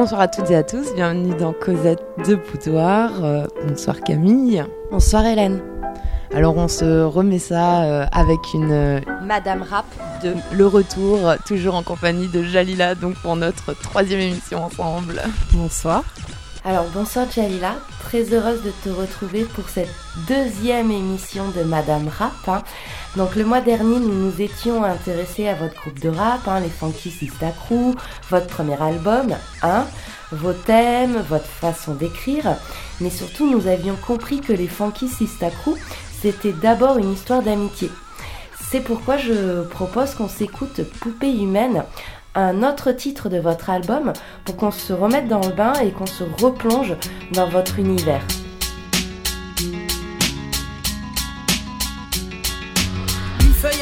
Bonsoir à toutes et à tous, bienvenue dans Cosette de Boudoir. Euh, bonsoir Camille. Bonsoir Hélène. Alors on se remet ça euh, avec une euh, Madame Rap de Le Retour, toujours en compagnie de Jalila, donc pour notre troisième émission ensemble. Bonsoir. Alors bonsoir Jalila, très heureuse de te retrouver pour cette deuxième émission de Madame Rap. Hein. Donc le mois dernier, nous nous étions intéressés à votre groupe de rap, hein, les Funky Sista Crew, votre premier album, hein, vos thèmes, votre façon d'écrire, mais surtout nous avions compris que les Funky Sista Crew, c'était d'abord une histoire d'amitié. C'est pourquoi je propose qu'on s'écoute Poupée humaine, un autre titre de votre album, pour qu'on se remette dans le bain et qu'on se replonge dans votre univers.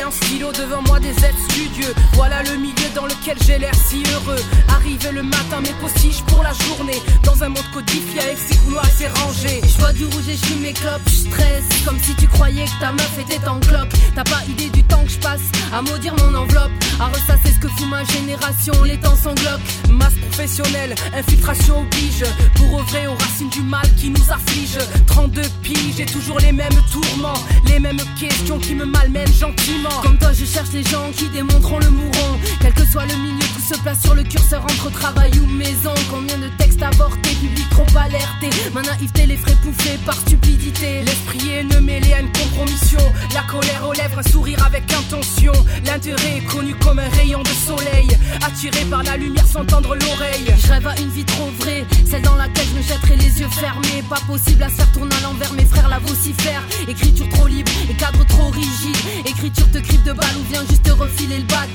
Un devant moi, des aides studieux. Voilà le milieu dans lequel j'ai l'air si heureux. Arrivé le matin, mes postiches pour la journée. Dans un monde codifié avec ses couloirs et ses rangées. Je vois du rouge et je mes clopes, je stresse. Comme si tu croyais que ta meuf était en clope. T'as pas idée du temps que je passe à maudire mon enveloppe. À ressasser ce que fout ma génération, les temps sanglotent. Masse professionnelle, infiltration oblige. Pour œuvrer aux racines du mal qui nous afflige. 32 piges, j'ai toujours les mêmes tourments. Les mêmes questions qui me malmènent gentiment. Comme toi, je cherche les gens qui démontreront le mourant. Quel que soit le milieu, tout se place sur le curseur entre travail ou maison. Combien de textes avortés, public trop alerté. Ma naïveté, les frais pouffés par stupidité. L'esprit est ne mêlé à une compromission. La colère aux lèvres, un sourire avec intention. Connu comme un rayon de soleil. Attiré par la lumière sans tendre l'oreille. Je rêve à une vie trop vraie, celle dans laquelle je me jetterai les yeux fermés. Pas possible à se faire tourner à l'envers, mes frères la vocifèrent. Écriture trop libre et cadre trop rigide. Écriture te crible de balle ou viens juste refiler le bad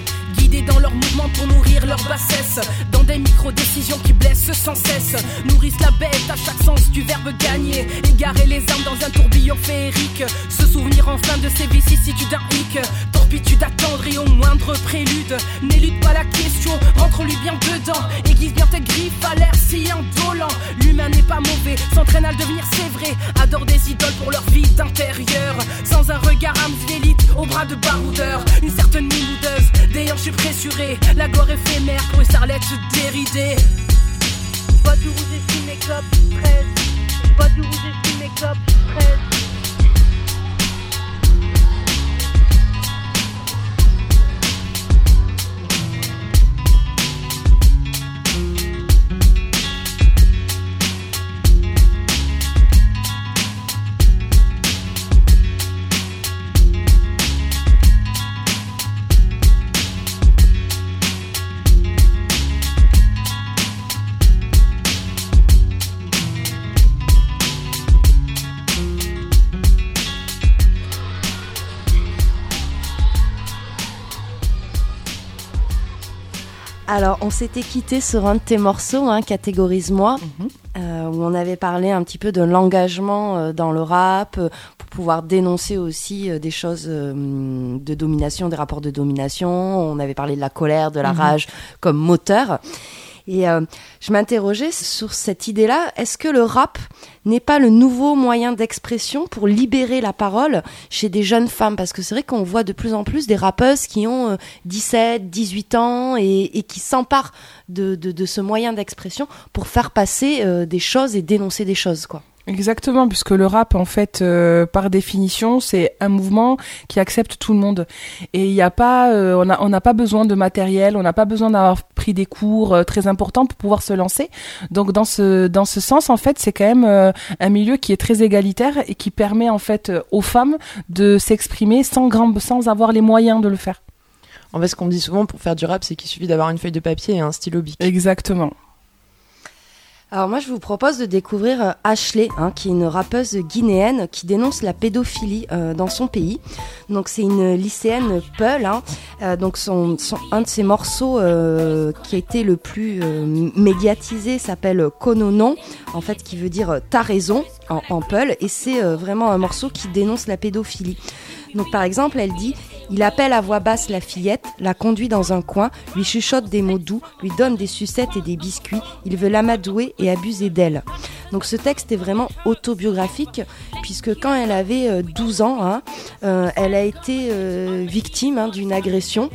Dans leurs mouvements pour nourrir leur bassesse Dans des micro-décisions qui blessent sans cesse. Nourrissent la bête à chaque sens du verbe gagner. Égarer les armes dans un tourbillon féerique. Se souvenir enfin de ces vicissitudes hic Torpitude attendre et au moindre prélude. N'élude pas la question, rentre-lui bien dedans. Aiguise bien tes griffes à l'air si indolent. L'humain n'est pas mauvais, s'entraîne à le devenir c'est vrai. Adore des idoles pour leur vie d'intérieur. Sans un regard âme au bras de baroudeur, une certaine mimoudeuse, des la gloire éphémère pour une starlette déridée. Rouge et mes clopes, 13. Bois du rouge et mes clopes, 13. Alors, on s'était quitté sur un de tes morceaux, hein, Catégorise-moi, mhm. euh, où on avait parlé un petit peu de l'engagement euh, dans le rap, euh, pour pouvoir dénoncer aussi des choses de domination, des rapports de domination. On avait parlé de la colère, de la mhm. rage comme moteur. Et euh, je m'interrogeais sur cette idée-là. Est-ce que le rap n'est pas le nouveau moyen d'expression pour libérer la parole chez des jeunes femmes? Parce que c'est vrai qu'on voit de plus en plus des rappeuses qui ont 17, euh, 18 ans et, qui s'emparent de, de, de, ce moyen d'expression pour faire passer euh, des choses et dénoncer des choses, quoi. Exactement, puisque le rap, en fait, euh, par définition, c'est un mouvement qui accepte tout le monde. Et il n'y a pas, euh, on n'a on pas besoin de matériel, on n'a pas besoin d'avoir pris des cours euh, très importants pour pouvoir se lancer. Donc dans ce dans ce sens, en fait, c'est quand même un milieu qui est très égalitaire et qui permet en fait aux femmes de s'exprimer sans grand, sans avoir les moyens de le faire. En fait, ce qu'on dit souvent pour faire du rap, c'est qu'il suffit d'avoir une feuille de papier et un stylo bic. Exactement. Alors moi je vous propose de découvrir euh, Ashley, hein, qui est une rappeuse guinéenne qui dénonce la pédophilie euh, dans son pays. Donc c'est une lycéenne Peul. Hein. Euh, donc son, un de ses morceaux qui a été le plus médiatisé s'appelle Kononon, en fait qui veut dire t'as raison en, en Peul, et c'est vraiment un morceau qui dénonce la pédophilie. Donc par exemple, elle dit il appelle à voix basse la fillette, la conduit dans un coin, lui chuchote des mots doux, lui donne des sucettes et des biscuits, il veut l'amadouer et abuser d'elle. Donc ce texte est vraiment autobiographique, puisque quand elle avait 12 ans, hein, elle a été victime hein, d'une agression.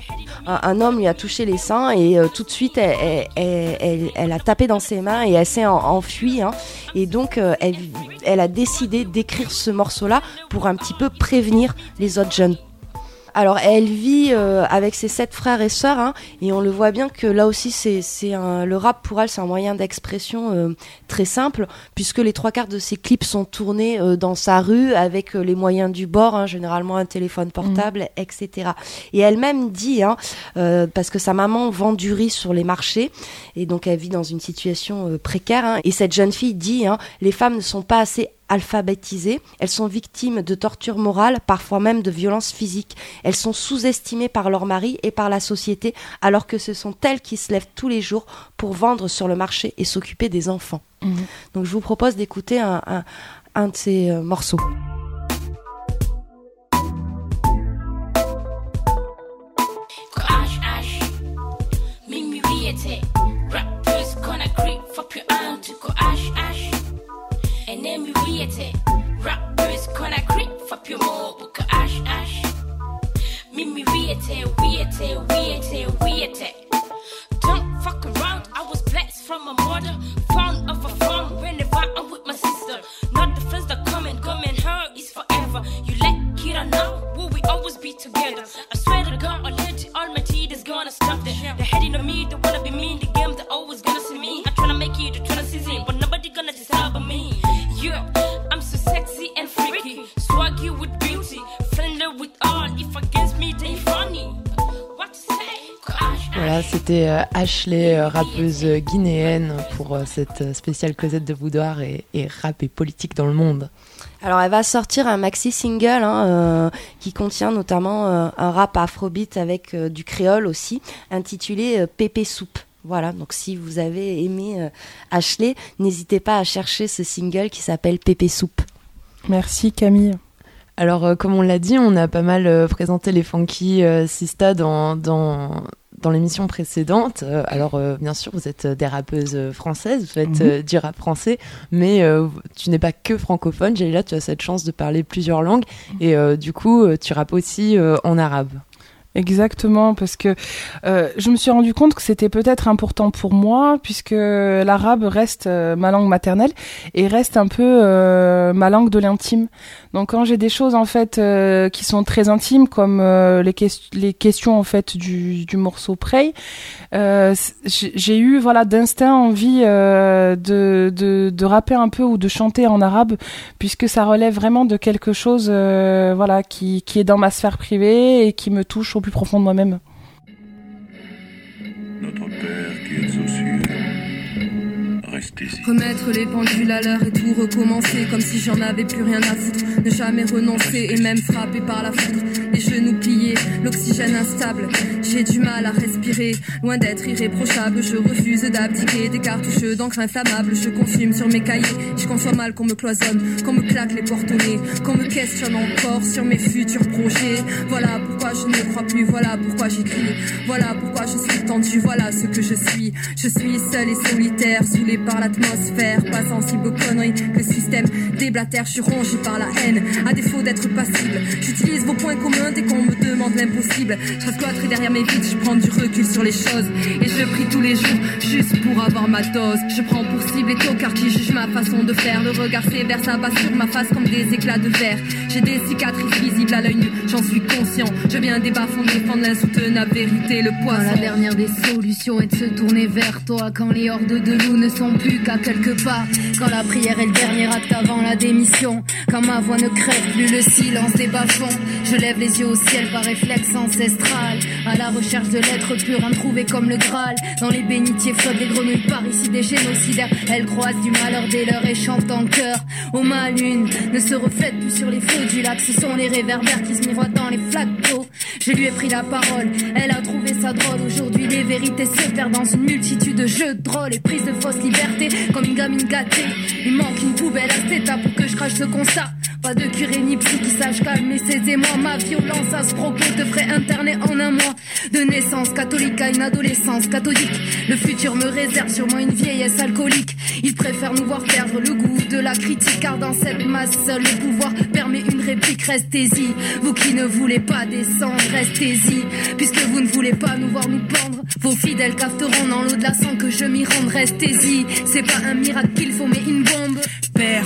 Un, homme lui a touché les seins et tout de suite elle, a tapé dans ses mains et elle s'est enfuie. Hein. Et donc elle a décidé d'écrire ce morceau-là pour un petit peu prévenir les autres jeunes alors elle vit euh, avec ses sept frères et sœurs, hein, et on le voit bien que là aussi c'est le rap pour elle c'est un moyen d'expression euh, très simple puisque les trois quarts de ses clips sont tournés euh, dans sa rue avec les moyens du bord, hein, généralement un téléphone portable, mmh. etc. Et elle-même dit, hein, parce que sa maman vend du riz sur les marchés et donc elle vit dans une situation précaire, et cette jeune fille dit, les femmes ne sont pas assez alphabétisées, elles sont victimes de tortures morales, parfois même de violences physiques. Elles sont sous-estimées par leur mari et par la société, alors que ce sont elles qui se lèvent tous les jours pour vendre sur le marché et s'occuper des enfants. Mhm. Donc je vous propose d'écouter un, un, de ces euh, morceaux. Kona creep fuck your mo buka ash ash. Mimi wiete wiete wiete wiete Don't fuck around I was blessed from a mother Fond of a farm whenever I'm with my sister Not the friends that come and come and her is forever. You let Kira know will we always be together? I swear to God Voilà, c'était euh, Ashley, euh, rappeuse guinéenne, pour euh, cette spéciale Cosette de Boudoir et, rap et politique dans le monde. Alors elle va sortir un maxi single hein, qui contient notamment un rap afrobeat avec du créole aussi, intitulé Pépé Soupe. Voilà, donc si vous avez aimé Ashley, n'hésitez pas à chercher ce single qui s'appelle Pépé Soupe. Merci Camille. Alors, euh, comme on l'a dit, on a pas mal euh, présenté les Funky euh, Sista dans, dans, dans l'émission précédente. alors, bien sûr, vous êtes des rappeuses françaises, vous faites mhm. du rap français, mais tu n'es pas que francophone. là, tu as cette chance de parler plusieurs langues et du coup, tu rappes aussi en arabe. Exactement, parce que euh, je me suis rendu compte que c'était peut-être important pour moi, puisque l'arabe reste euh, ma langue maternelle et reste un peu euh, ma langue de l'intime. Donc quand j'ai des choses en fait qui sont très intimes, comme les, questions en fait du, du morceau Prey, j'ai eu voilà d'instinct envie de, de, de rapper un peu ou de chanter en arabe, puisque ça relève vraiment de quelque chose voilà qui, qui est dans ma sphère privée et qui me touche plus profond de moi-même. Remettre les pendules à l'heure et tout recommencer comme si j'en avais plus rien à foutre. Ne jamais renoncer et même frapper par la foudre les genoux pliés, l'oxygène instable. J'ai du mal à respirer, loin d'être irréprochable. Je refuse d'abdiquer des cartouches d'encre inflammable. Je consume sur mes cahiers, je conçois mal qu'on me cloisonne, qu'on me claque les nez, qu'on me questionne encore sur mes futurs projets. Voilà pourquoi je ne crois plus, voilà pourquoi j'écris, voilà pourquoi je suis tendue, voilà ce que je suis. Je suis seul et solitaire, saoulé par l'atmosphère, pas sensible aux conneries le système déblatère. Je suis rongé par la haine, à défaut d'être passible. J'utilise vos points communs dès qu'on me Je derrière mes vides, je prends du recul sur les choses. Et je prie tous les jours, juste pour avoir ma dose. Je prends pour cible les tocards qui jugent ma façon de faire. Le regard sévère s'abat sur ma face comme des éclats de verre. J'ai des cicatrices visibles à l'œil nu, j'en suis conscient. Je viens des bas défendre l'insoutenable vérité, le poids. La dernière des solutions est de se tourner vers toi quand les hordes de loups ne sont plus qu'à quelques pas. Quand la prière est le dernier acte avant la démission. Quand ma voix ne crève plus le silence des bas Je lève les au ciel réflexe ancestral. À la recherche de l'être pur, introuvé comme le Graal. Dans les bénitiers flottent des grenouilles par ici, des génocidaires. Elles croisent du malheur dès leurs et chantent en chœur. Au mal, lune ne se reflète plus sur les flots du lac. Ce sont les réverbères qui se miroitent dans les flaques d'eau. Je lui ai pris la parole, elle a trouvé ça drôle. Aujourd'hui, les vérités se perdent dans une multitude de jeux drôles et prises de fausses libertés. Comme une gamine gâtée, il manque une poubelle à cet état pour que je crache ce constat. Pas de curé ni psy qui sache calmer ses émois. Ma violence à ce propos devrait interner en un mois. De naissance catholique à une adolescence catholique. Le futur me réserve sûrement une vieillesse alcoolique. Il préfère nous voir perdre le goût de la critique. Car dans cette masse, seul le pouvoir permet une réplique. Restez-y. Vous qui ne voulez pas descendre, restez-y. Puisque vous ne voulez pas nous voir nous pendre. Vos fidèles cafeteront dans l'eau de la sang que je m'y rende. Restez-y. C'est pas un miracle qu'il faut, mais une bombe. Père,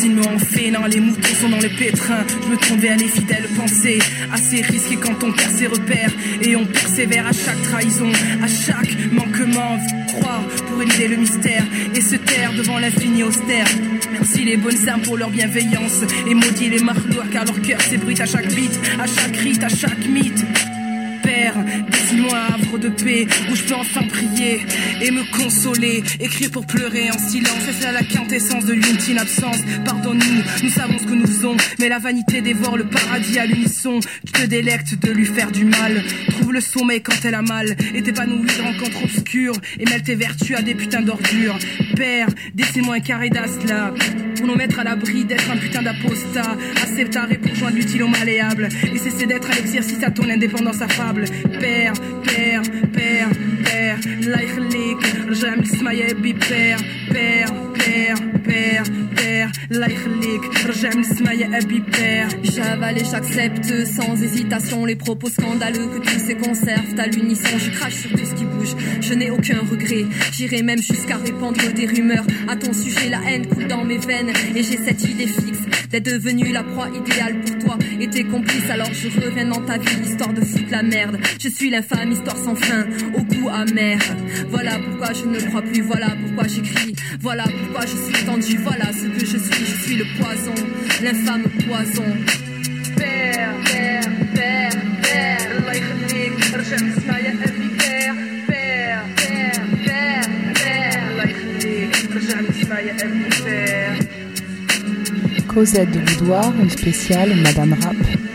dessine-moi en félin, les moutons sont dans le pétrin. Je me trompe à les fidèles pensées. Assez risqué quand on perd ses repères. Et on persévère à chaque trahison, à chaque manquement. Croire pour éluder le mystère et se taire devant l'infini austère. Merci les bonnes âmes pour leur bienveillance. Et maudit les marlois car leur cœur s'ébruite à chaque bite, à chaque rite, à chaque mythe. Père, dessine-moi un havre de paix où je peux enfin prier et me consoler. Écrire pour pleurer en silence, c'est la quintessence de l'ultime absence. Pardonne-nous, nous savons ce que nous faisons, mais la vanité dévore le paradis à l'unisson. Tu te délectes de lui faire du mal. Trouve le sommeil quand elle a mal et t'épanouis de rencontres obscures et mêle tes vertus à des putains d'ordures. Père, dessine-moi un carré d'as là pour nous mettre à l'abri d'être un putain d'apostat. Accepter pour joindre l'utile au malléable et cesser d'être à l'exercice à ton indépendance père, père, père, père, laïchlik, j'aime smaye bi père. J'avale et j'accepte sans hésitation les propos scandaleux que tous ces conservent à l'unisson. Je crache sur tout ce qui bouge, je n'ai aucun regret. J'irai même jusqu'à répandre des rumeurs à ton sujet. La haine coule dans mes veines et j'ai cette idée fixe d'être devenue la proie idéale pour toi et tes complices. Alors je reviens dans ta vie histoire de foutre la merde. Je suis la femme, histoire sans fin, au goût amer. Voilà pourquoi je ne crois plus, voilà pourquoi j'écris, voilà pourquoi je suis tendue, voilà ce que je suis. Je suis le poison, l'infâme poison. Père, père, père, père, Cosette de Boudoir, spéciale Madame Rapp.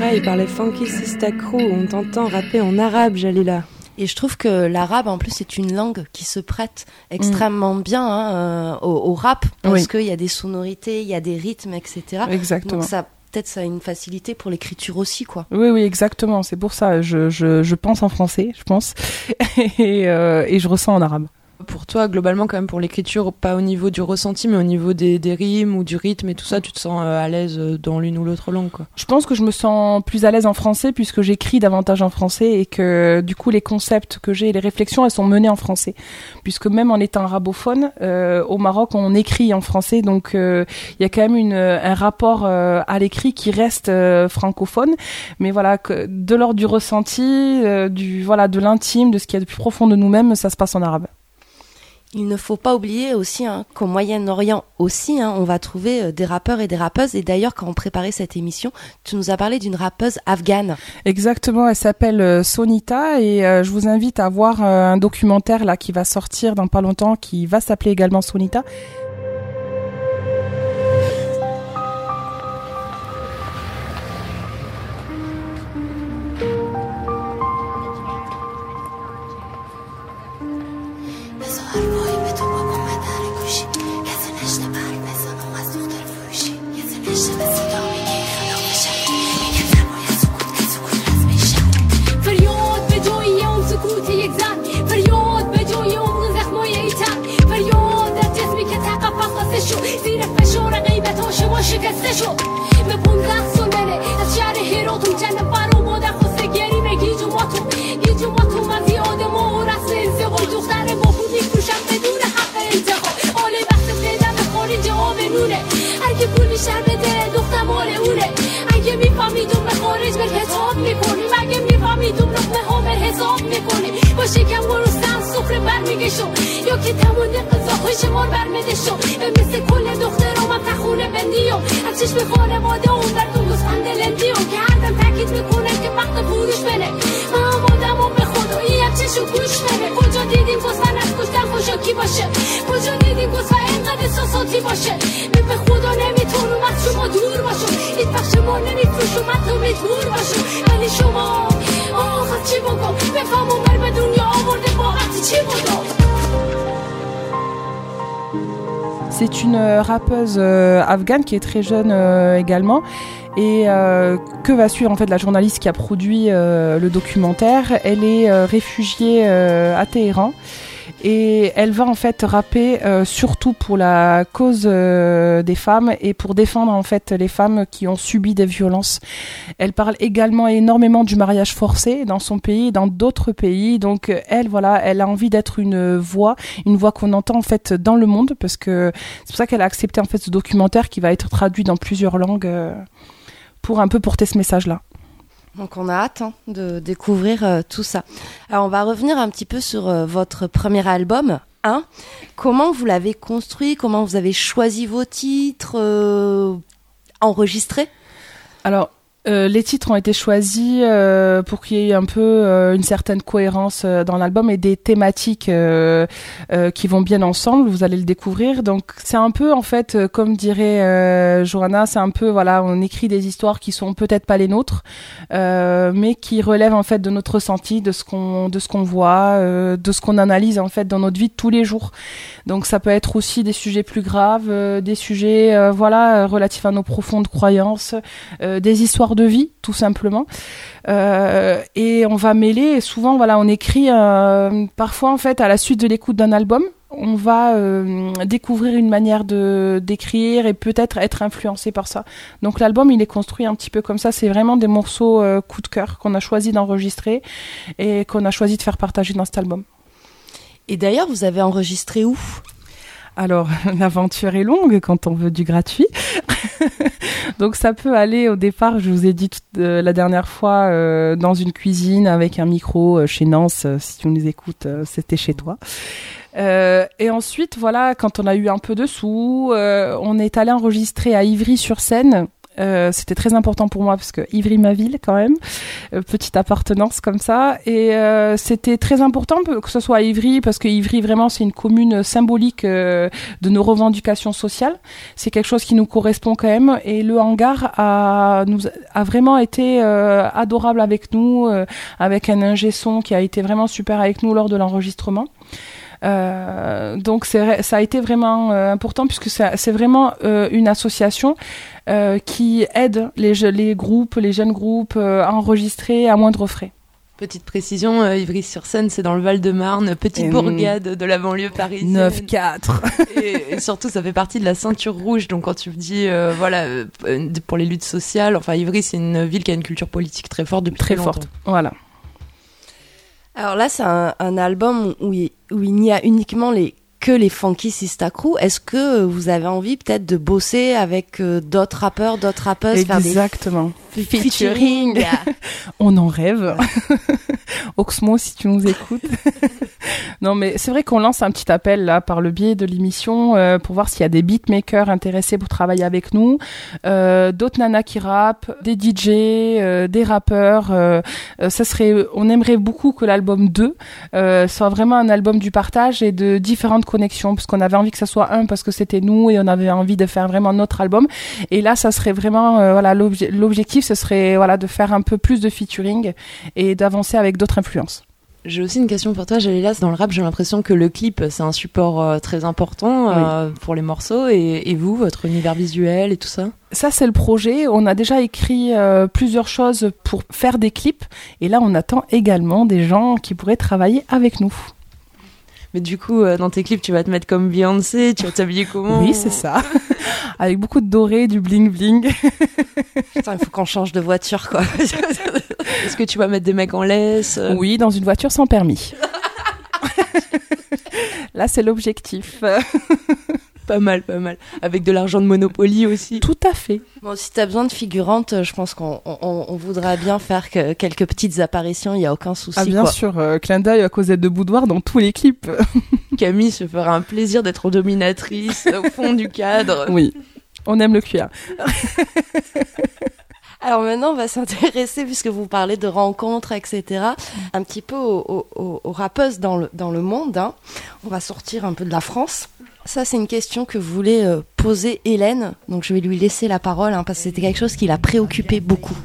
Après, il parlait funky crew. On t'entend rapper en arabe, Jalila. Et je trouve que l'arabe, en plus, c'est une langue qui se prête extrêmement bien hein, euh, au, au rap, parce Oui. qu'il y a des sonorités, il y a des rythmes, etc. Exactement. Donc ça, peut-être, ça a une facilité pour l'écriture aussi, quoi. Oui, oui, exactement. C'est pour ça. Je, je, je pense en français, je pense, et, euh, et je ressens en arabe. Pour toi, globalement, quand même, pour l'écriture, pas au niveau du ressenti, mais au niveau des, des rimes ou du rythme et tout ça, tu te sens euh, à l'aise euh, dans l'une ou l'autre langue, quoi. Je pense que je me sens plus à l'aise en français puisque j'écris davantage en français et que du coup les concepts que j'ai et les réflexions elles sont menées en français. Puisque même en étant arabophone, euh, au Maroc on écrit en français donc euh, il y a quand même une, un rapport à l'écrit qui reste francophone. Mais voilà, que de l'ordre du ressenti, du voilà de l'intime, de ce qu'il y a de plus profond de nous-mêmes, ça se passe en arabe il ne faut pas oublier aussi hein, qu'au Moyen-Orient aussi, hein, on va trouver euh, des rappeurs et des rappeuses. Et d'ailleurs, quand on préparait cette émission, tu nous as parlé d'une rappeuse afghane. Exactement, elle s'appelle euh, Sonita et euh, je vous invite à voir un documentaire là qui va sortir dans pas longtemps, qui va s'appeler également Sonita. خسته شد زیر فشار غیبت ها شما شکسته شد به پونزده سال بره از شهر هراتون چند بر و مادر خواسته گریمه گیج و ماتون. گیج و ماتون از یاد ما و رسم ازدواج دختر با پول میفروشن بدون حق انتخاب حال وقت پیدم خارج آب نونه اگه پول بیشتر بده دختر مال اونه اگه میفهمیدون به خارج به حساب می‌کنیم. اگه میفهمیدون لقمه ها به حساب می‌کنیم. با شکم گرستن سفره برمیگشم یا که تمام غذاهای شمار برمده شو تخونه بندیو از چشم خانواده اون در تو گسفند لندیو که هر دم تاکید می‌کنه که وقت فروش بره. من آمادم و به خدایی هم چشم گوش بره کجا دیدیم گسفند از کشتن خوشاکی باشه؟ کجا دیدیم گسفند اینقدر احساساتی باشه؟ من به خدا نمی‌تونم از شما دور باشم هیچ وقت شما نمیفروشم حتی مجبور باشم ولی شما آخ از چی بگم بفهم عمر به دنیا آورده با چی بگم C'est une euh, rappeuse euh, afghane qui est très jeune euh, également. Et que va suivre en fait la journaliste qui a produit le documentaire? Elle est réfugiée à Téhéran et elle va en fait rapper euh, surtout pour la cause euh, des femmes et pour défendre en fait les femmes qui ont subi des violences. Elle parle également énormément du mariage forcé dans son pays, dans d'autres pays. Donc elle voilà, elle a envie d'être une voix, une voix qu'on entend en fait dans le monde parce que c'est pour ça qu'elle a accepté en fait ce documentaire qui va être traduit dans plusieurs langues euh, pour un peu porter ce message-là. Donc on a hâte hein, de découvrir euh, tout ça. Alors on va revenir un petit peu sur euh, votre premier album, 1. Comment vous l'avez construit? Comment vous avez choisi vos titres euh, enregistrés? Alors, euh, les titres ont été choisis euh, pour qu'il y ait un peu euh, une certaine cohérence dans l'album et des thématiques qui vont bien ensemble. Vous allez le découvrir. Donc, c'est un peu en fait, comme dirait Johanna, c'est un peu voilà, on écrit des histoires qui sont peut-être pas les nôtres, mais qui relèvent en fait de notre ressenti, de ce qu'on voit, de ce qu'on analyse en fait dans notre vie de tous les jours. Donc, ça peut être aussi des sujets plus graves, des sujets voilà relatifs à nos profondes croyances, des histoires de vie, tout simplement. Euh, et on va mêler, et souvent, voilà, on écrit euh, parfois en fait à la suite de l'écoute d'un album. On va euh, découvrir une manière de d'écrire et peut-être être influencé par ça. Donc l'album, il est construit un petit peu comme ça. C'est vraiment des morceaux coup de cœur qu'on a choisi d'enregistrer et qu'on a choisi de faire partager dans cet album. Et d'ailleurs, vous avez enregistré où? Alors, l'aventure est longue quand on veut du gratuit. Donc, ça peut aller au départ, je vous ai dit euh, la dernière fois, euh, dans une cuisine avec un micro euh, chez Nance. si tu nous écoutes, c'était chez toi. Et ensuite, voilà, quand on a eu un peu de sous, on est allé enregistrer à Ivry-sur-Seine. Euh, c'était très important pour moi parce que Ivry ma ville quand même Euh, petite appartenance comme ça. Et euh, c'était très important que ce soit à Ivry parce que Ivry vraiment c'est une commune symbolique euh, de nos revendications sociales. C'est quelque chose qui nous correspond quand même. Et le hangar a nous a vraiment été euh, adorable avec nous avec un ingé son qui a été vraiment super avec nous lors de l'enregistrement donc c'est, ça a été vraiment euh, important puisque c'est, c'est vraiment euh, une association euh, qui aide les, je- les groupes, les jeunes groupes euh, à enregistrer à moindre frais. Petite précision, euh, Ivry-sur-Seine, c'est dans le Val-de-Marne, petite Et bourgade de la banlieue parisienne. 9-4. et, et surtout, ça fait partie de la ceinture rouge. Donc, quand tu me dis, euh, voilà, euh, pour les luttes sociales, enfin, Ivry, c'est une ville qui a une culture politique très forte depuis Très longtemps. forte. Voilà. Alors là, c'est un, un album où il, où il n'y a uniquement les que les Funky Sista Crew. Est-ce que vous avez envie peut-être de bosser avec euh, d'autres rappeurs, d'autres rappeuses, faire des Exactement. featuring? On en rêve. Oxmo, si tu nous écoutes. non, mais c'est vrai qu'on lance un petit appel là par le biais de l'émission euh, pour voir s'il y a des beatmakers intéressés pour travailler avec nous, euh, d'autres nanas qui rappent, des DJ, des rappeurs. ça serait, on aimerait beaucoup que l'album 2 euh, soit vraiment un album du partage et de différentes connexions, parce qu'on avait envie que ça soit un parce que c'était nous et on avait envie de faire vraiment notre album. Et là, ça serait vraiment, euh, voilà, l'obje- l'objectif, ce serait voilà de faire un peu plus de featuring et d'avancer avec d'autres influences. J'ai aussi une question pour toi, Jalila. Dans le rap, j'ai l'impression que le clip, c'est un support euh, très important euh, pour les morceaux. Et, et vous, votre univers visuel et tout ça? Ça, c'est le projet. On a déjà écrit euh, plusieurs choses pour faire des clips. Et là, on attend également des gens qui pourraient travailler avec nous. Mais du coup, euh, dans tes clips, tu vas te mettre comme Beyoncé, tu vas t'habiller comment Oui, c'est ça. avec beaucoup de doré, du bling bling. Putain, il faut qu'on change de voiture, quoi. Est-ce que tu vas mettre des mecs en laisse euh, Oui, dans une voiture sans permis. là, c'est l'objectif. Pas mal, pas mal. Avec de l'argent de Monopoly aussi. Tout à fait. Bon, si t'as besoin de figurantes, je pense qu'on on, on voudrait bien faire que, quelques petites apparitions, il y a aucun souci, Ah, bien quoi. sûr, euh, clin d'œil à Cosette de Boudoir dans tous les clips. Camille se fera un plaisir d'être dominatrice au fond du cadre. oui, on aime le cuir. Alors maintenant, on va s'intéresser, puisque vous parlez de rencontres, etc., un petit peu aux- aux rappeuses dans le, dans le monde. hein. On va sortir un peu de la France. Ça, c'est une question que voulait euh, poser Hélène. Donc, je vais lui laisser la parole, hein, parce que c'était quelque chose qui l'a préoccupé beaucoup.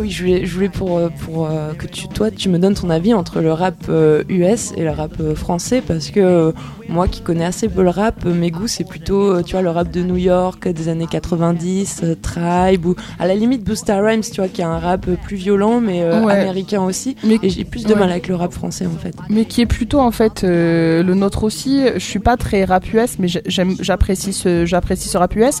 Oui, je voulais, pour, euh, euh, que tu, toi, tu me donnes ton avis entre le rap US et le rap français, parce que moi qui connais assez peu le rap, euh, mes goûts c'est plutôt, euh, tu vois, le rap de New York des années 90, euh, Tribe, ou à la limite Busta Rhymes, tu vois, qui a un rap plus violent, mais euh, Ouais. américain aussi. Mais- Et j'ai plus de ouais. mal avec le rap français en fait. Mais qui est plutôt en fait euh, le nôtre aussi. Je suis pas très rap US, mais j'apprécie ce, j'apprécie ce rap US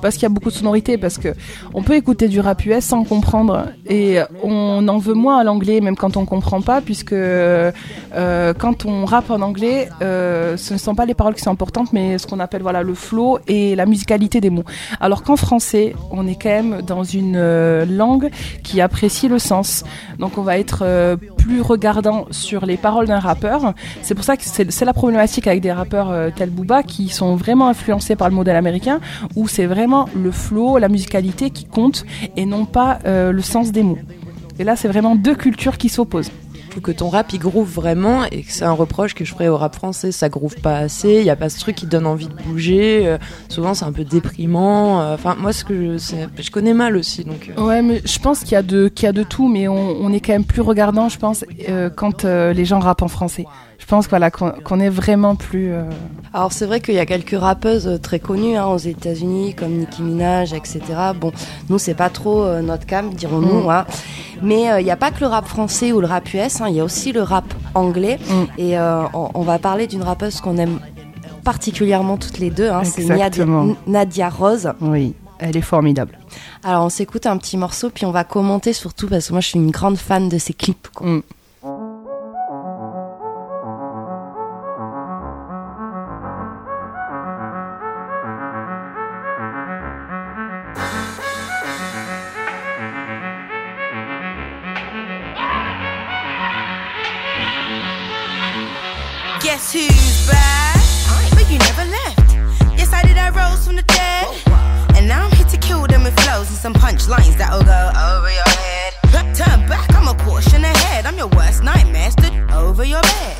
parce qu'il y a beaucoup de sonorités. Parce que on peut écouter du rap US sans comprendre et on en veut moins à l'anglais, même quand on comprend pas, puisque euh, quand on rappe en anglais, euh, ce ne sont pas les paroles qui sont importantes, mais ce qu'on appelle voilà le flow et la musicalité des mots. Alors qu'en français, on est quand même dans une euh, langue qui apprécie le sens. Donc on va être euh, plus regardant sur les paroles d'un rappeur. C'est pour ça que c'est la problématique avec des rappeurs euh, tels Booba qui sont vraiment influencés par le modèle américain, où c'est vraiment le flow, la musicalité qui compte et non pas le sens des mots. Et là, c'est vraiment deux cultures qui s'opposent. Trouve que ton rap il groove vraiment et que c'est un reproche que je ferais au rap français. Ça groove pas assez, il y a pas ce truc qui donne envie de bouger. euh, souvent c'est un peu déprimant. euh, Enfin, moi ce que je, je connais mal aussi donc. euh, Ouais, mais je pense qu'il y a de tout, mais on, on est quand même plus regardant, je pense, quand les gens rappent en français. Je pense voilà qu'on est vraiment plus. euh, Alors c'est vrai qu'il y a quelques rappeuses euh, très connues hein, aux États-Unis comme Nicki Minaj, etc. Bon, nous c'est pas trop euh, notre cam, dirons-nous. Mm. hein. Mais euh, il n'y a pas que le rap français ou le rap US, hein, il y a aussi le rap anglais. Mm. Et on, on va parler d'une rappeuse qu'on aime particulièrement toutes les deux. hein, c'est Nadia, Rose. Oui, elle est formidable. Alors on s'écoute un petit morceau puis on va commenter surtout parce que moi je suis une grande fan de ses clips. quoi. Mm. Some punchlines that'll go over your head. Turn back, I'm a caution ahead. I'm your worst nightmare, stood over your bed.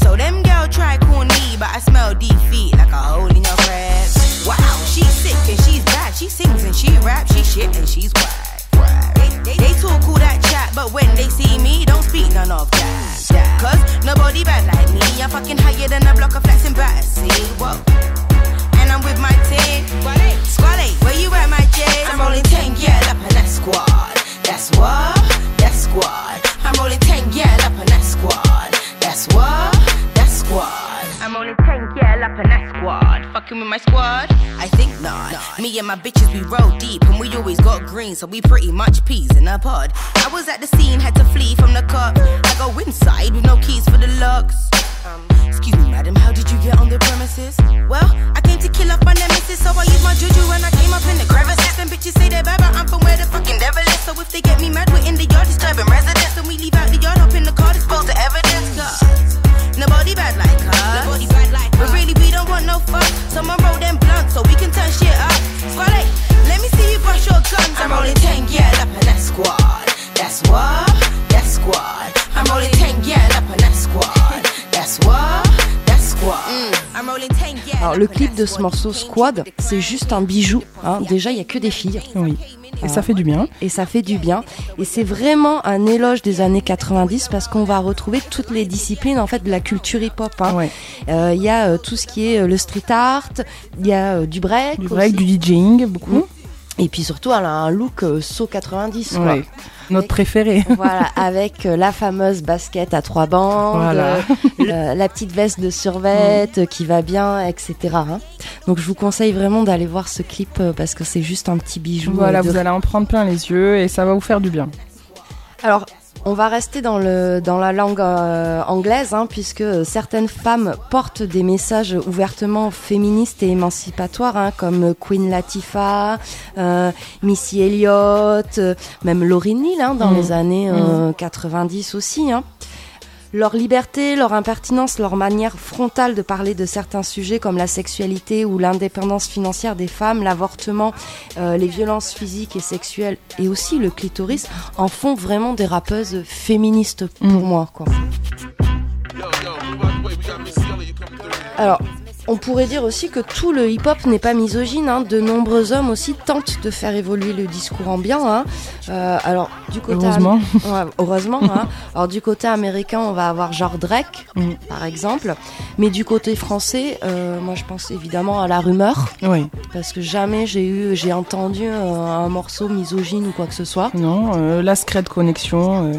So them girl try me, but I smell defeat like a hole in your bread. Wow, she's sick and she's bad. She sings and she raps, she shit and she's and my bitches, we roll deep, and we always got green, so we pretty much peas in a pod. I was at the scene, had to flee from the cop. I go inside with no keys for the locks. Um, excuse me, madam, how did you get on the premises? Well, I came to kill off my nemesis, so I used my juju and I came up in the crevices. And bitches say they're bad, but I'm from where the fucking devil is. So if they get me mad, we're in the yard disturbing residents. And we leave out the yard up in the car, dispose the evidence. Cause nobody bad like us. Nobody guns. I'm rolling 10, yeah, up in that squad. That's what? That's squad. I'm rolling 10, yeah, up in that squad. That's what? That's squad. I'm rolling 10, yeah. Alors le clip de ce morceau Squad, c'est juste un bijou. hein. Déjà il y a que des filles. Oui. Et ça fait du bien. Et ça fait du bien. Et c'est vraiment un éloge des années 90 parce qu'on va retrouver toutes les disciplines en fait de la culture hip-hop. hein. Ouais. Euh, Il y a euh, tout ce qui est euh, le street art, il y a euh, du break, Du break, aussi. du DJing, beaucoup. Et puis surtout elle a un look euh, saut 90 quoi. Ouais. Notre préféré. Voilà, avec euh, la fameuse basket à trois bandes, Voilà. euh, euh, la petite veste de survêt euh, qui va bien, etc. hein. Donc je vous conseille vraiment d'aller voir ce clip euh, parce que c'est juste un petit bijou. Voilà, de vous allez en prendre plein les yeux et ça va vous faire du bien. Alors, on va rester dans, le, dans la langue euh, anglaise, hein, puisque certaines femmes portent des messages ouvertement féministes et émancipatoires, hein, comme Queen Latifah, euh, Missy Elliott, euh, même Lauryn Hill, hein, dans Mm. les années euh, 90 aussi. Leur liberté, leur impertinence, leur manière frontale de parler de certains sujets comme la sexualité ou l'indépendance financière des femmes, l'avortement, euh, les violences physiques et sexuelles et aussi le clitoris en font vraiment des rappeuses féministes pour Mm. moi. Quoi. Alors, On pourrait dire aussi que tout le hip-hop n'est pas misogyne. hein. De nombreux hommes aussi tentent de faire évoluer le discours ambiant. hein. Euh, alors, du côté Heureusement. Ouais, heureusement. hein. Alors, du côté américain, on va avoir genre Drake, Mm. par exemple. Mais du côté français, euh, moi, je pense évidemment à la rumeur, Oui. parce que jamais j'ai eu, j'ai entendu euh, un morceau misogyne ou quoi que ce soit. Non, la Scred Connexion.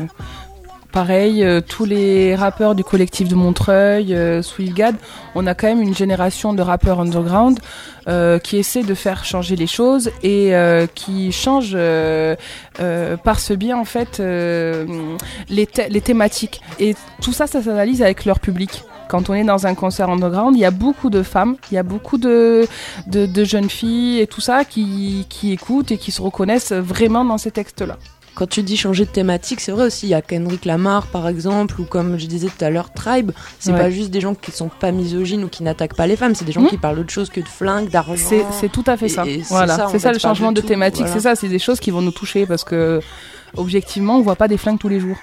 Pareil, euh, tous les rappeurs du collectif de Montreuil, euh, on a quand même une génération de rappeurs underground euh, qui essaient de faire changer les choses et euh, qui changent euh, par ce biais en fait les, thé- les thématiques. Et tout ça, ça s'analyse avec leur public. Quand on est dans un concert underground, il y a beaucoup de femmes, il y a beaucoup de, jeunes filles et tout ça qui écoutent et qui se reconnaissent vraiment dans ces textes-là. Quand tu dis changer de thématique, c'est vrai aussi, il y a Kendrick Lamar par exemple, ou comme je disais tout à l'heure, Tribe, c'est Ouais. pas juste des gens qui sont pas misogynes ou qui n'attaquent pas les femmes, c'est des gens Mhm. qui parlent d'autre chose que de flingues, d'argent. C'est tout à fait ça. Et- et c'est voilà, c'est ça fait, le changement de tout, thématique. voilà. C'est ça, c'est des choses qui vont nous toucher parce que objectivement, on voit pas des flingues tous les jours.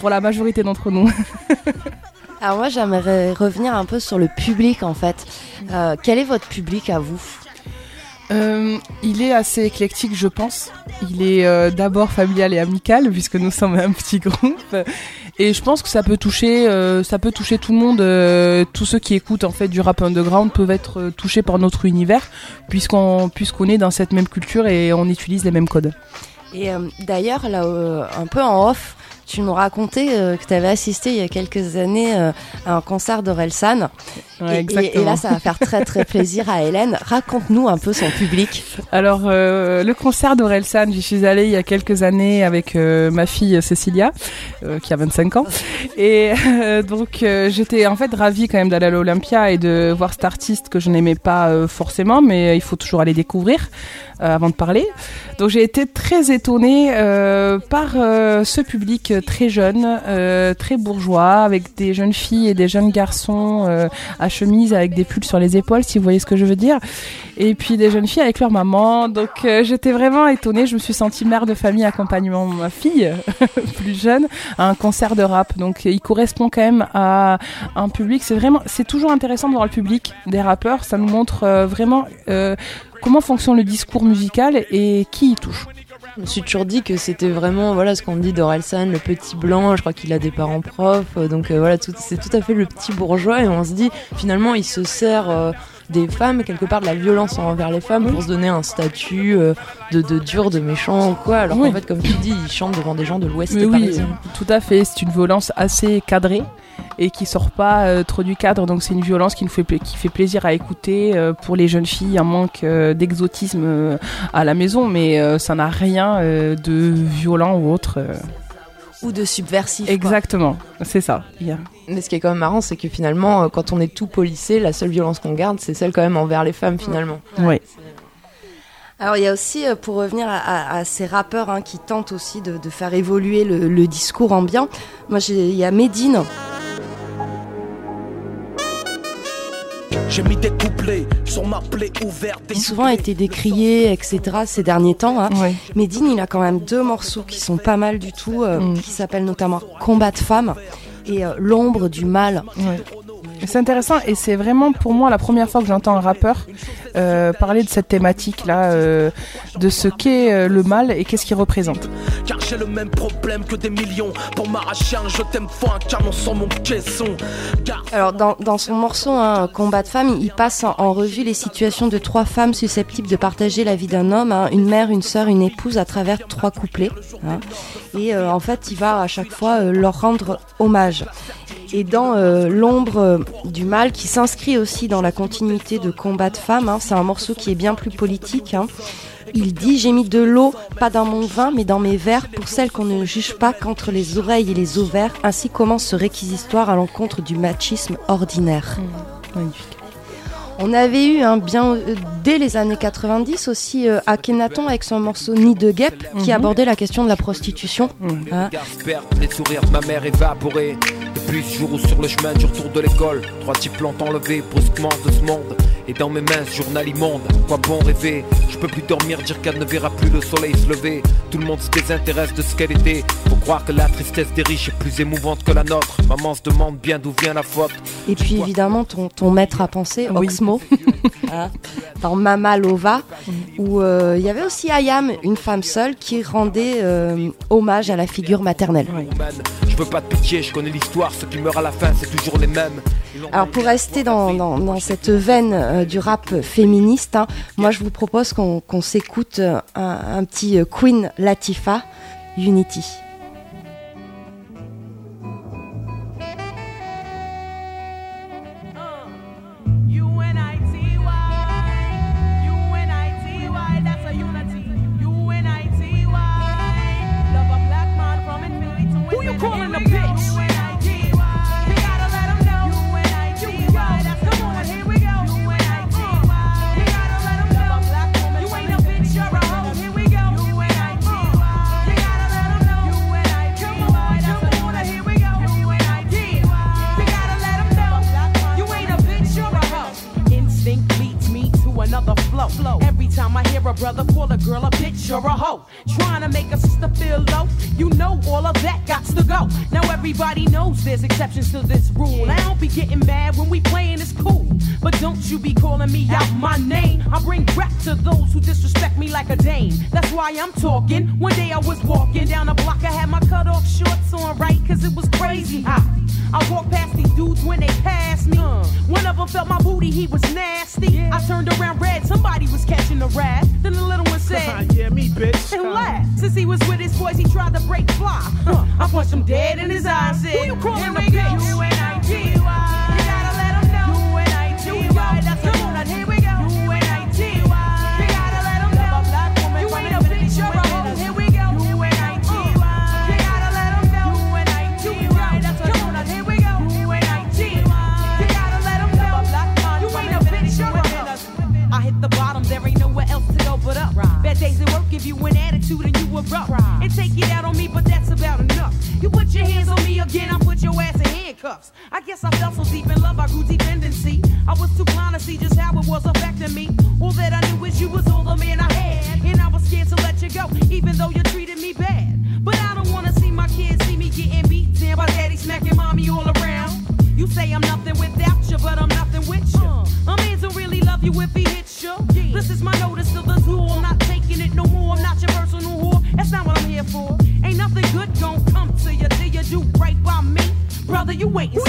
Pour la majorité d'entre nous. Alors moi, j'aimerais revenir un peu sur le public en fait. Euh, quel est votre public à vous? Euh, il est assez éclectique, je pense. Il est euh, d'abord familial et amical puisque nous sommes un petit groupe. Et je pense que ça peut toucher, euh, ça peut toucher tout le monde. tous ceux qui écoutent en fait du rap underground peuvent être touchés par notre univers puisqu'on puisqu'on est dans cette même culture et on utilise les mêmes codes. Et d'ailleurs, là, un peu en off, tu nous racontais euh, que tu avais assisté il y a quelques années euh, à un concert d'Orelsan. Ouais, et, et- exactement. et là, ça va faire très très plaisir à Hélène. Raconte-nous un peu son public. Alors, euh, le concert d'Orelsan, j'y suis allée il y a quelques années avec ma fille Cécilia, qui a 25 ans. Et donc, j'étais en fait ravie quand même d'aller à l'Olympia et de voir cet artiste que je n'aimais pas forcément, mais il faut toujours aller découvrir avant de parler. Donc, j'ai été très étonnée par ce public très jeune, euh, très bourgeois, avec des jeunes filles et des jeunes garçons euh, à chemise avec des pulls sur les épaules, si vous voyez ce que je veux dire et puis des jeunes filles avec leur maman. Donc euh, j'étais vraiment étonnée, je me suis sentie mère de famille accompagnant ma fille plus jeune à un concert de rap. Donc euh, il correspond quand même à un public, c'est vraiment c'est toujours intéressant de voir le public des rappeurs, ça nous montre euh, vraiment euh, comment fonctionne le discours musical et qui y touche. Je me suis toujours dit que c'était vraiment voilà ce qu'on dit d'Orelsan, le petit blanc. Je crois qu'il a des parents profs, euh, donc euh, voilà, c'est tout à fait le petit bourgeois. Et on se dit finalement, il se sert euh, des femmes quelque part de la violence envers les femmes pour se donner un statut euh, de, de dur, de méchant ou quoi. Alors Oui. qu'en fait, comme tu dis, il chante devant des gens de l'Ouest oui, parisien. tout à fait. C'est une violence assez cadrée et qui sort pas euh, trop du cadre. Donc c'est une violence qui nous fait qui fait plaisir à écouter euh, pour les jeunes filles, un manque euh, d'exotisme à la maison, mais ça n'a rien de violent ou autre. Ou de subversif. Exactement, c'est ça. Mais ce qui est quand même marrant, c'est que finalement, euh, quand on est tout policé, la seule violence qu'on garde, c'est celle quand même envers les femmes finalement. Ouais. Alors il y a aussi, euh, pour revenir à, à- à ces rappeurs hein, qui tentent aussi de, de faire évoluer le, le discours ambiant, moi j'ai- il y a Medine. J'ai mis des couplets sur ma plaie ouverte. souvent a été décrié, etc. ces derniers temps. Hein. Ouais. Medine, il a quand même deux morceaux qui sont pas mal du tout, euh, Mm. qui s'appellent notamment Combat de femmes et euh, L'ombre du mal. Ouais. C'est intéressant et c'est vraiment pour moi la première fois que j'entends un rappeur euh, parler de cette thématique-là, euh, de ce qu'est euh, le mal et qu'est-ce qu'il représente. Car j'ai le même problème que des millions. Pour m'arracher un je t'aime fort, un canon sur mon caisson. Car Alors dans, dans son morceau hein, Combat de femmes, il passe en, en revue les situations de trois femmes susceptibles de partager la vie d'un homme, hein, une mère, une sœur, une épouse, à travers trois couplets. hein. Et euh, en fait, il va à chaque fois euh, leur rendre hommage. Et dans euh, L'ombre euh, du mal, qui s'inscrit aussi dans la continuité de Combat de femmes, hein, c'est un morceau qui est bien plus politique. hein. Il dit J'ai mis de l'eau, pas dans mon vin, mais dans mes verres, pour celles qu'on ne juge pas qu'entre les oreilles et les ovaires. Ainsi commence ce réquisitoire à l'encontre du machisme ordinaire. Magnifique. On avait eu un hein, bien euh, dès les années 90 aussi euh, Akhenaton avec son morceau Nid de guêpe mm -hmm. qui mhm. abordait la question de la prostitution. Mhm. Hein. Les sourires de ma mère évaporés. Depuis ce jour où sur le chemin du retour de l'école, trois types l'ont enlevé brusquement de ce monde. Et dans mes mains, ce journal immonde, quoi bon rêver? Je peux plus dormir, dire qu'elle ne verra plus le soleil se lever. Tout le monde se désintéresse de ce qu'elle était. Faut croire que la tristesse des riches est plus émouvante que la nôtre. Maman se demande bien d'où vient la faute. Et puis évidemment, ton, ton maître à penser, oui. Oxmo, hein, dans Mama Lova, où euh, il y avait aussi Ayam, une femme seule, qui rendait euh, hommage à la figure maternelle. Oui. Je veux pas de pitié, je connais l'histoire, ceux qui meurent à la fin, c'est toujours les mêmes. Alors pour rester dans, dans, cette veine euh, du rap féministe, hein, moi je vous propose qu'on s'écoute euh, un, un, petit euh, Queen Latifah, Unity. wait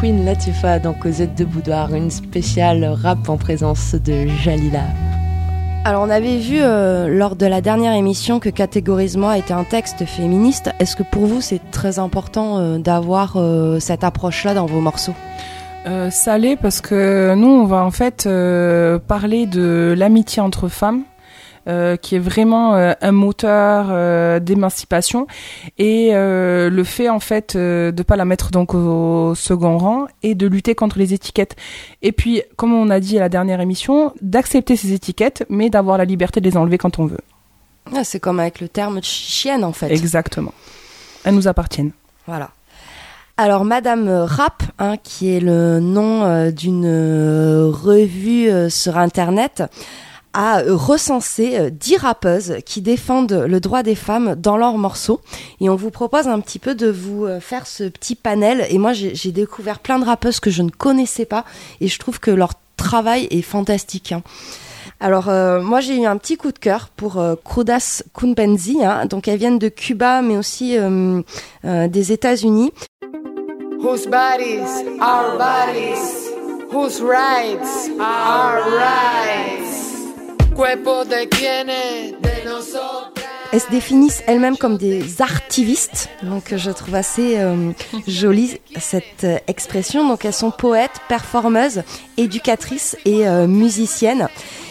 Queen Latifah dans Cosette de Boudoir, une spéciale rap en présence de Jalila. Alors on avait vu euh, lors de la dernière émission que Catégorisement était un texte féministe. Est-ce que pour vous c'est très important euh, d'avoir euh, cette approche-là dans vos morceaux? Ça l'est parce que nous on va en fait parler de l'amitié entre femmes est vraiment euh, un moteur euh, d'émancipation et euh, le fait en fait euh, de pas la mettre donc au second rang et de lutter contre les étiquettes. Et puis, comme on a dit à la dernière émission, d'accepter ces étiquettes, mais d'avoir la liberté de les enlever quand on veut. Ah, c'est comme avec le terme chienne en fait. Exactement. Elles nous appartiennent. Voilà. Alors Madame Rap, hein, qui est le nom euh, d'une euh, revue euh, sur Internet, a recensé euh, 10 rappeuses qui défendent le droit des femmes dans leurs morceaux. Et on vous propose un petit peu de vous euh, faire ce petit panel. Et moi, j'ai découvert plein de rappeuses que je ne connaissais pas. Et je trouve que leur travail est fantastique. hein. Alors euh, moi j'ai eu un petit coup de cœur pour euh, Krudas Kunpenzi, hein. donc elles viennent de Cuba mais aussi euh, des États-Unis. Whose bodies are bodies, whose rights are rights? Elles se définissent elles-mêmes comme des artivistes, donc je trouve assez euh, jolie cette expression. Donc elles sont poètes, performeuses, éducatrices et euh, musiciennes.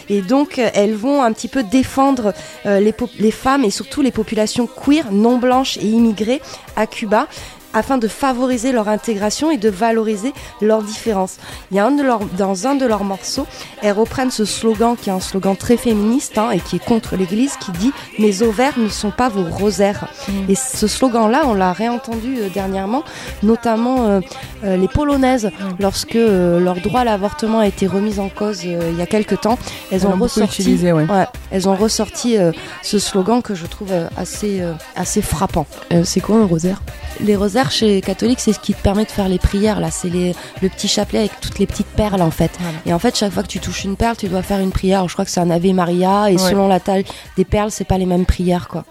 Et donc elles vont un petit peu défendre euh, les, les femmes et surtout les populations queer, non blanches et immigrées à Cuba afin de favoriser leur intégration et de valoriser leurs différences. Il y a un de leurs, dans un de leurs morceaux, elles reprennent ce slogan qui est un slogan très féministe hein, et qui est contre l'Église, qui dit « Mes ovaires ne sont pas vos rosaires Et ce slogan-là, on l'a réentendu euh, dernièrement, notamment euh, euh, les Polonaises, lorsque euh, leur droit à l'avortement a été remis en cause il y a quelques temps. Elles Elles ont ressorti, utilisé, ouais. elles ont ressorti ce slogan que je trouve assez, assez frappant. C'est quoi un rosaire? Les rosaires chez les catholiques, c'est ce qui te permet de faire les prières. Là, c'est les, le petit chapelet avec toutes les petites perles en fait. Et en fait, chaque fois que tu touches une perle, tu dois faire une prière. Je crois que c'est un Ave Maria et Ouais. selon la taille des perles, c'est pas les mêmes prières quoi.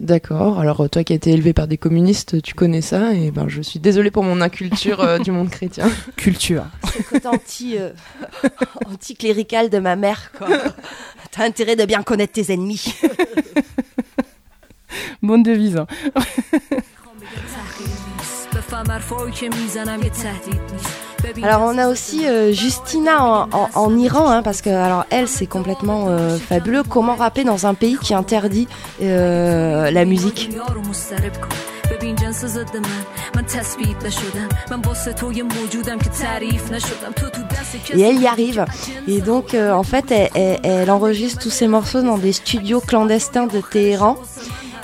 D'accord. Alors euh, toi qui as été élevé par des communistes, tu connais ça et ben je suis désolée pour mon inculture euh, du monde chrétien. Culture. C'est le côté anti, euh, anti-clérical de ma mère quoi. T'as intérêt de bien connaître tes ennemis. Bonne devise. hein. Alors on a aussi euh, Justina en, Iran, hein, parce que alors elle c'est complètement euh, fabuleux. Comment rapper dans un pays qui interdit euh, la musique? Et elle y arrive. Et donc, en fait, elle, elle, enregistre tous ses morceaux dans des studios clandestins de Téhéran.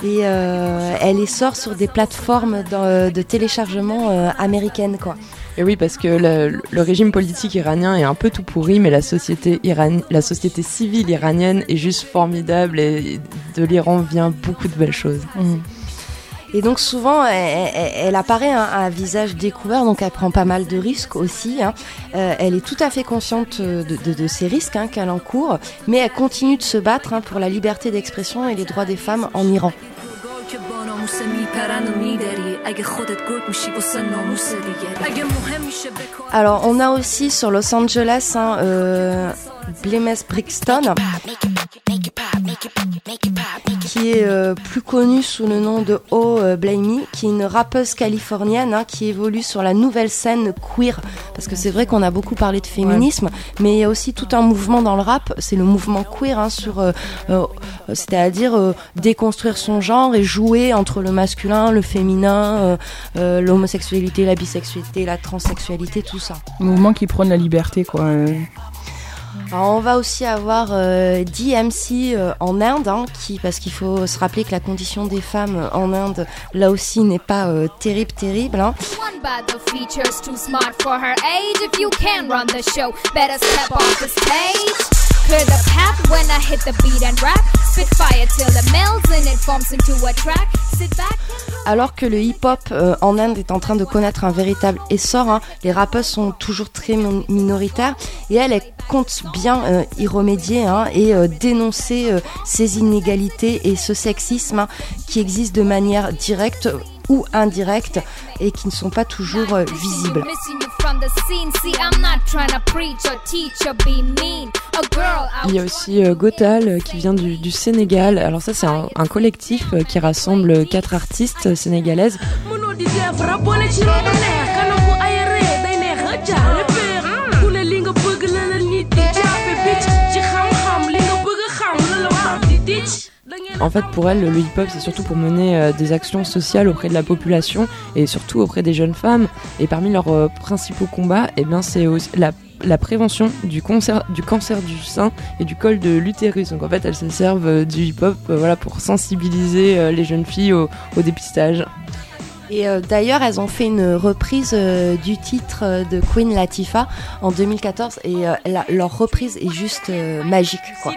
Et euh, elle les sort sur des plateformes de, de téléchargement euh, américaines, quoi. Et oui, parce que le, le régime politique iranien est un peu tout pourri, mais la société, iran, la société civile iranienne est juste formidable et de l'Iran vient beaucoup de belles choses. Et donc souvent, elle, apparaît hein, à un visage découvert, donc elle prend pas mal de risques aussi. hein. Euh, elle est tout à fait consciente euh, de, ces risques hein, qu'elle encourt, mais elle continue de se battre hein, pour la liberté d'expression et les droits des femmes en Iran. Alors, on a aussi sur Los Angeles hein, euh, Brixton, qui est euh, plus connue sous le nom de Oh Blamey, qui est une rappeuse californienne hein, qui évolue sur la nouvelle scène queer. Parce que c'est vrai qu'on a beaucoup parlé de féminisme, mais il y a aussi tout un mouvement dans le rap, c'est le mouvement queer, hein, sur, euh, c'est-à-dire déconstruire son genre et jouer entre le masculin, le féminin euh, euh, l'homosexualité, la bisexualité, la transsexualité, tout ça. Mouvement qui prône la liberté, quoi. euh. Alors, on va aussi avoir euh, DMC euh, en Inde, hein, qui, parce qu'il faut se rappeler que la condition des femmes en Inde, là aussi, n'est pas euh, terrible, terrible. hein. Alors que le hip-hop euh, en Inde est en train de connaître un véritable essor, hein, les rappeurs sont toujours très min- minoritaires et elle, elle compte bien euh, y remédier hein, et euh, dénoncer ces inégalités et ce sexisme hein, qui existe de manière directe ou indirecte et qui ne sont pas toujours euh, visibles. Il y a aussi euh, Gotal euh, qui vient du, Sénégal. Alors ça c'est un, collectif qui rassemble quatre artistes sénégalaises. En fait, pour elle, le hip-hop, c'est surtout pour mener euh, des actions sociales auprès de la population et surtout auprès des jeunes femmes. Et parmi leurs euh, principaux combats, eh bien, c'est la prévention du, cancer, du sein et du col de l'utérus. Donc en fait, elles se servent euh, du hip-hop pour sensibiliser les jeunes filles au dépistage. Et euh, d'ailleurs, elles ont fait une reprise euh, du titre euh, de Queen Latifah en 2014 et euh, la- leur reprise est juste euh, magique. Quoi.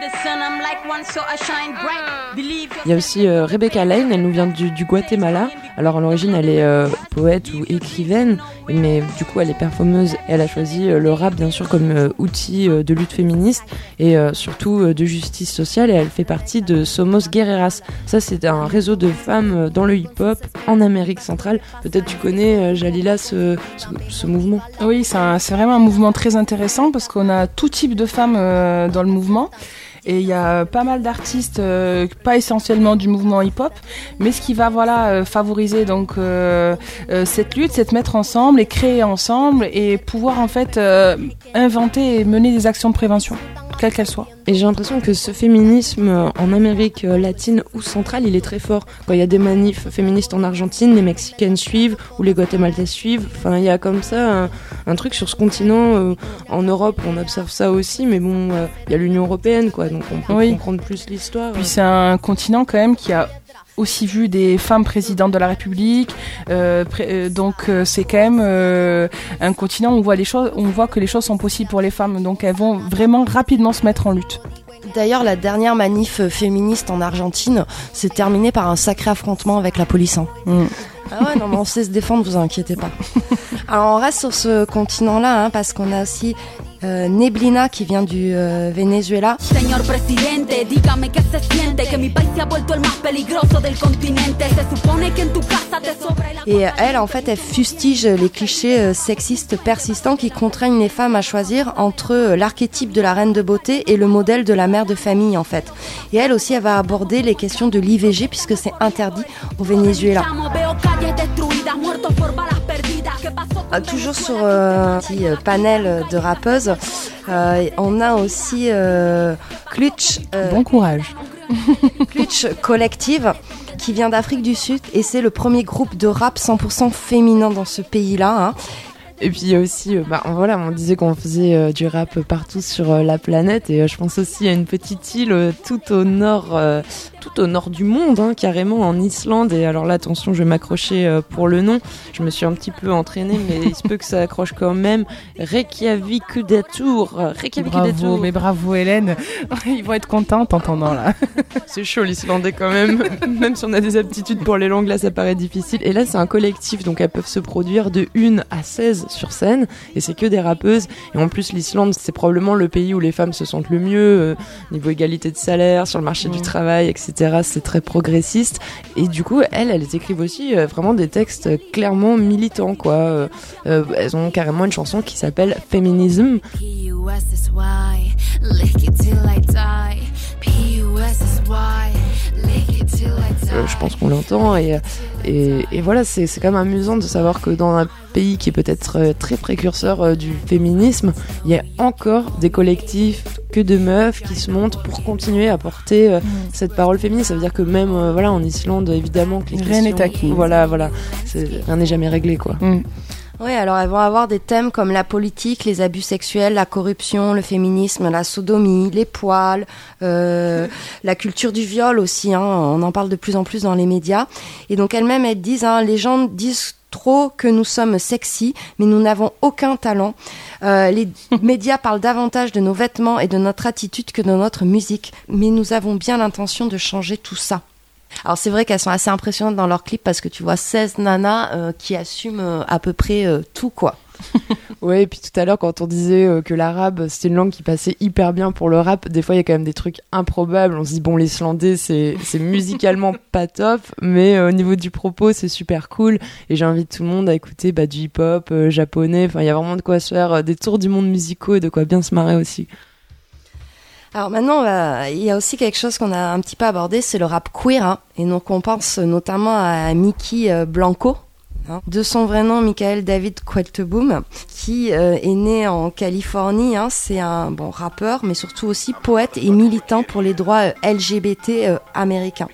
Il y a aussi euh, Rebecca Lane, elle nous vient du, du Guatemala. Alors à l'origine, elle est euh, poète ou écrivaine, mais du coup, elle est performeuse. Elle a choisi euh, le rap, bien sûr, comme euh, outil euh, de lutte féministe et surtout de justice sociale. Et elle fait partie de Somos Guerreras. Ça, c'est un réseau de femmes dans le hip-hop en Amérique centrale. Peut-être tu connais, Jalila, ce, mouvement. Oui, c'est vraiment un mouvement très intéressant parce qu'on a tout type de femmes dans le mouvement. Et il y a pas mal d'artistes, euh, pas essentiellement du mouvement hip-hop, mais ce qui va voilà euh, favoriser donc euh, cette lutte, c'est de mettre ensemble et créer ensemble et pouvoir en fait inventer et mener des actions de prévention, quelles qu'elles soient. Et j'ai l'impression que ce féminisme euh, en Amérique euh, latine ou centrale, il est très fort. Quand il y a des manifs féministes en Argentine, les Mexicaines suivent ou les Guatémaltaises suivent. Enfin, il y a comme ça un, un truc sur ce continent. euh, en Europe, on observe ça aussi, mais bon, euh, il y a l'Union européenne, quoi. Donc on peut Oui. comprendre plus l'histoire. Puis c'est un continent quand même qui a aussi vu des femmes présidentes de la République. euh, pré- euh, donc euh, c'est quand même euh, un continent où on voit les choses, on voit que les choses sont possibles pour les femmes. Donc elles vont vraiment rapidement se mettre en lutte. D'ailleurs, la dernière manif féministe en Argentine s'est terminée par un sacré affrontement avec la police. hein. Mm. Ah ouais, non, mais on sait se défendre, vous inquiétez pas. Alors, on reste sur ce continent-là, hein, parce qu'on a aussi euh, Neblina qui vient du euh, Venezuela. Señor presidente, dígame qué se siente que mi país se ha vuelto el más peligroso del continente. Se supone que en tu casa te sobra el Et elle, en fait, elle fustige les clichés euh, sexistes persistants qui contraignent les femmes à choisir entre euh, l'archétype de la reine de beauté et le modèle de la mère de famille, en fait. Et elle aussi, elle va aborder les questions de l'IVG puisque c'est interdit au Venezuela. Euh, toujours sur euh, un petit euh, panel de rappeuses, euh, on a aussi euh, Clutch, euh, Bon courage. Clutch Collective qui vient d'Afrique du Sud et c'est le premier groupe de rap 100% féminin dans ce pays-là. hein. Et puis il y a aussi, euh, bah, voilà, on disait qu'on faisait euh, du rap partout sur euh, la planète, et je pense aussi à une petite île tout au nord, tout au nord du monde, hein, carrément en Islande. Et alors là, attention, je vais m'accrocher pour le nom. Je me suis un petit peu entraînée, mais il se peut que ça accroche quand même. Reykjavikudatour, Bravo, mais bravo Hélène. Ils vont être contents en t'entendant là. C'est chaud l'islandais quand même. même si on a des aptitudes pour les langues, là ça paraît difficile. Et là c'est un collectif, donc elles peuvent se produire de 1 à 16 sur scène. Et c'est que des rappeuses. Et en plus l'Islande c'est probablement le pays où les femmes se sentent le mieux, euh, niveau égalité de salaire, sur le marché du travail, etc. C'est très progressiste. Et du coup elles, elles écrivent aussi euh, vraiment des textes clairement militants quoi. Euh, euh, elles ont carrément une chanson qui s'appelle. Euh, je pense qu'on l'entend et, et, et voilà c'est c'est quand même amusant de savoir que dans un pays qui est peut-être euh, très précurseur euh, du féminisme il y a encore des collectifs que de meufs qui se montent pour continuer à porter euh, cette parole féministe ça veut dire que même euh, voilà en Islande évidemment que les Rien n'est acquis. voilà voilà rien n'est jamais réglé quoi Oui, alors elles vont avoir des thèmes comme la politique, les abus sexuels, la corruption, le féminisme, la sodomie, les poils, euh, la culture du viol aussi. Hein, on en parle de plus en plus dans les médias. Et donc elles-mêmes, elles disent, hein, les gens disent trop que nous sommes sexy, mais nous n'avons aucun talent. Euh, les médias parlent davantage de nos vêtements et de notre attitude que de notre musique, mais nous avons bien l'intention de changer tout ça. Alors c'est vrai qu'elles sont assez impressionnantes dans leurs clips parce que tu vois 16 nanas euh, qui assument euh, à peu près tout quoi. Ouais, et puis tout à l'heure, quand on disait euh, que l'arabe, c'était une langue qui passait hyper bien pour le rap, des fois, il y a quand même des trucs improbables. On se dit, bon, l'islandais, c'est musicalement pas top, mais euh, au niveau du propos, c'est super cool. Et j'invite tout le monde à écouter bah, du hip-hop euh, japonais. Enfin, il y a vraiment de quoi se faire euh, des tours du monde musicaux et de quoi bien se marrer aussi. Alors maintenant, va- il y a aussi quelque chose qu'on a un petit peu abordé, c'est le rap queer. hein. Et donc on pense notamment à Mickey Blanco, hein, de son vrai nom Michael David Qualteboom, qui euh, est né en Californie. hein. C'est un bon rappeur, mais surtout aussi poète et militant pour les droits euh, LGBT euh, américains.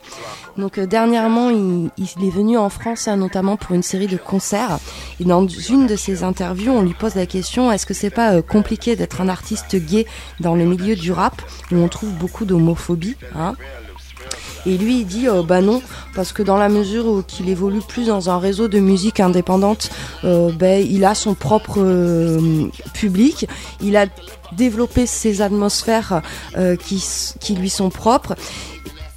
Donc euh, dernièrement, il, il est venu en France, hein, notamment pour une série de concerts. Et dans une de ses interviews, on lui pose la question est-ce que c'est pas euh, compliqué d'être un artiste gay dans le milieu du rap où on trouve beaucoup d'homophobie hein? Et lui, il dit euh, bah non, parce que dans la mesure où qu'il évolue plus dans un réseau de musique indépendante, euh, ben, il a son propre euh, public, il a développé ses atmosphères euh, qui, qui lui sont propres.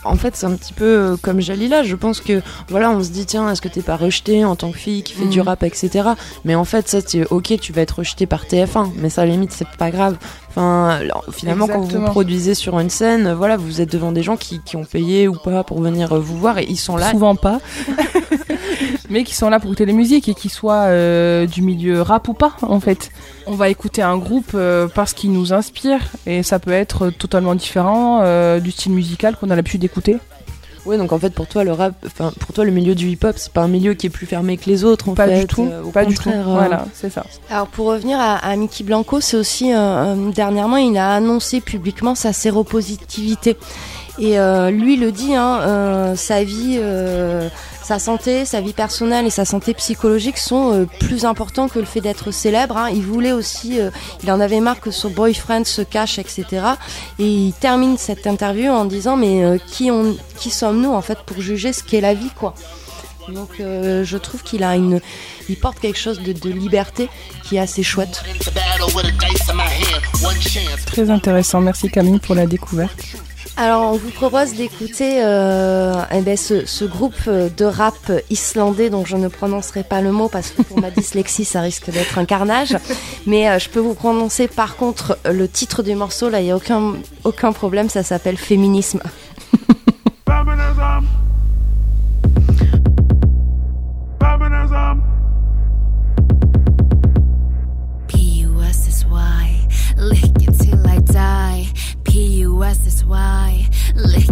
En fait, c'est un petit peu comme Jalila. Je pense que, voilà, on se dit, tiens, est-ce que t'es pas rejeté en tant que fille qui fait du Mhm. rap, etc. Mais en fait, ça, c'est ok, tu vas être rejeté par TF1, mais ça, à la limite, c'est pas grave. Enfin, finalement, quand vous vous produisez sur une scène, voilà, vous êtes devant des gens qui, qui ont payé ou pas pour venir euh, vous voir et ils sont là. Souvent pas. mais qui sont là pour écouter les musiques et qui soient euh, du milieu rap ou pas en fait. On va écouter un groupe euh, parce qu'il nous inspire et ça peut être totalement différent euh, du style musical qu'on a l'habitude d'écouter. Ouais, donc en fait, pour toi, le rap, enfin, pour toi, le milieu du hip-hop, c'est pas un milieu qui est plus fermé que les autres, en Pas fait. du tout, euh, au pas du tout. contraire, euh, Voilà, c'est ça. Alors pour revenir à, à Mickey Blanco, c'est aussi euh, euh, dernièrement il a annoncé publiquement sa séropositivité. Et euh, lui le dit, hein, euh, sa vie, euh, sa santé, sa vie personnelle et sa santé psychologique sont euh, plus importants que le fait d'être célèbre. hein. Il voulait aussi, euh, il en avait marre que son boyfriend se cache, etc. Et il termine cette interview en disant mais euh, qui, sommes-nous en fait pour juger ce qu'est la vie quoi? Donc je trouve qu'il a une, il porte quelque chose de, de liberté qui est assez chouette. Très intéressant. Merci Camille pour la découverte. Alors on vous propose d'écouter euh, eh ben, ce, ce groupe euh, de rap islandais dont je ne prononcerai pas le mot parce que pour ma dyslexie ça risque d'être un carnage. Mais euh, je peux vous prononcer par contre le titre du morceau, là il n'y a aucun, aucun problème, ça s'appelle Féminisme. Feminism. Feminism. P-U-S-S-Y, lick it till I die. P-U-S-S-Y, lick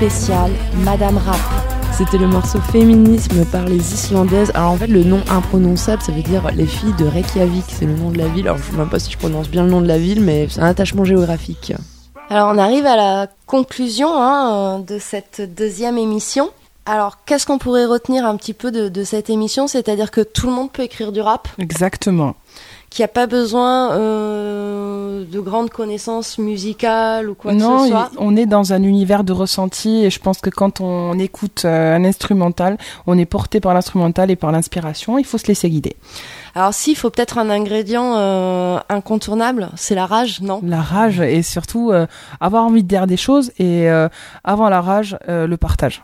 spéciale Madame Rap. C'était le morceau Féminisme par les Islandaises. Alors en fait, le nom imprononçable, ça veut dire les filles de Reykjavik. C'est le nom de la ville. Alors je sais même pas si je prononce bien le nom de la ville, mais c'est un attachement géographique. Alors on arrive à la conclusion hein, de cette deuxième émission. Alors qu'est-ce qu'on pourrait retenir un petit peu de, de cette émission? C'est-à-dire que tout le monde peut écrire du rap, Exactement. Qu'il n'y a pas besoin euh, de grandes connaissances musicales ou quoi non, que ce soit. il- on est dans un univers de ressenti et je pense que quand on écoute euh, un instrumental, on est porté par l'instrumental et par l'inspiration. Il faut se laisser guider. Alors si, il faut peut-être un ingrédient euh, incontournable, c'est la rage, non? La rage et surtout euh, avoir envie de dire des choses et euh, avant la rage, euh, le partage.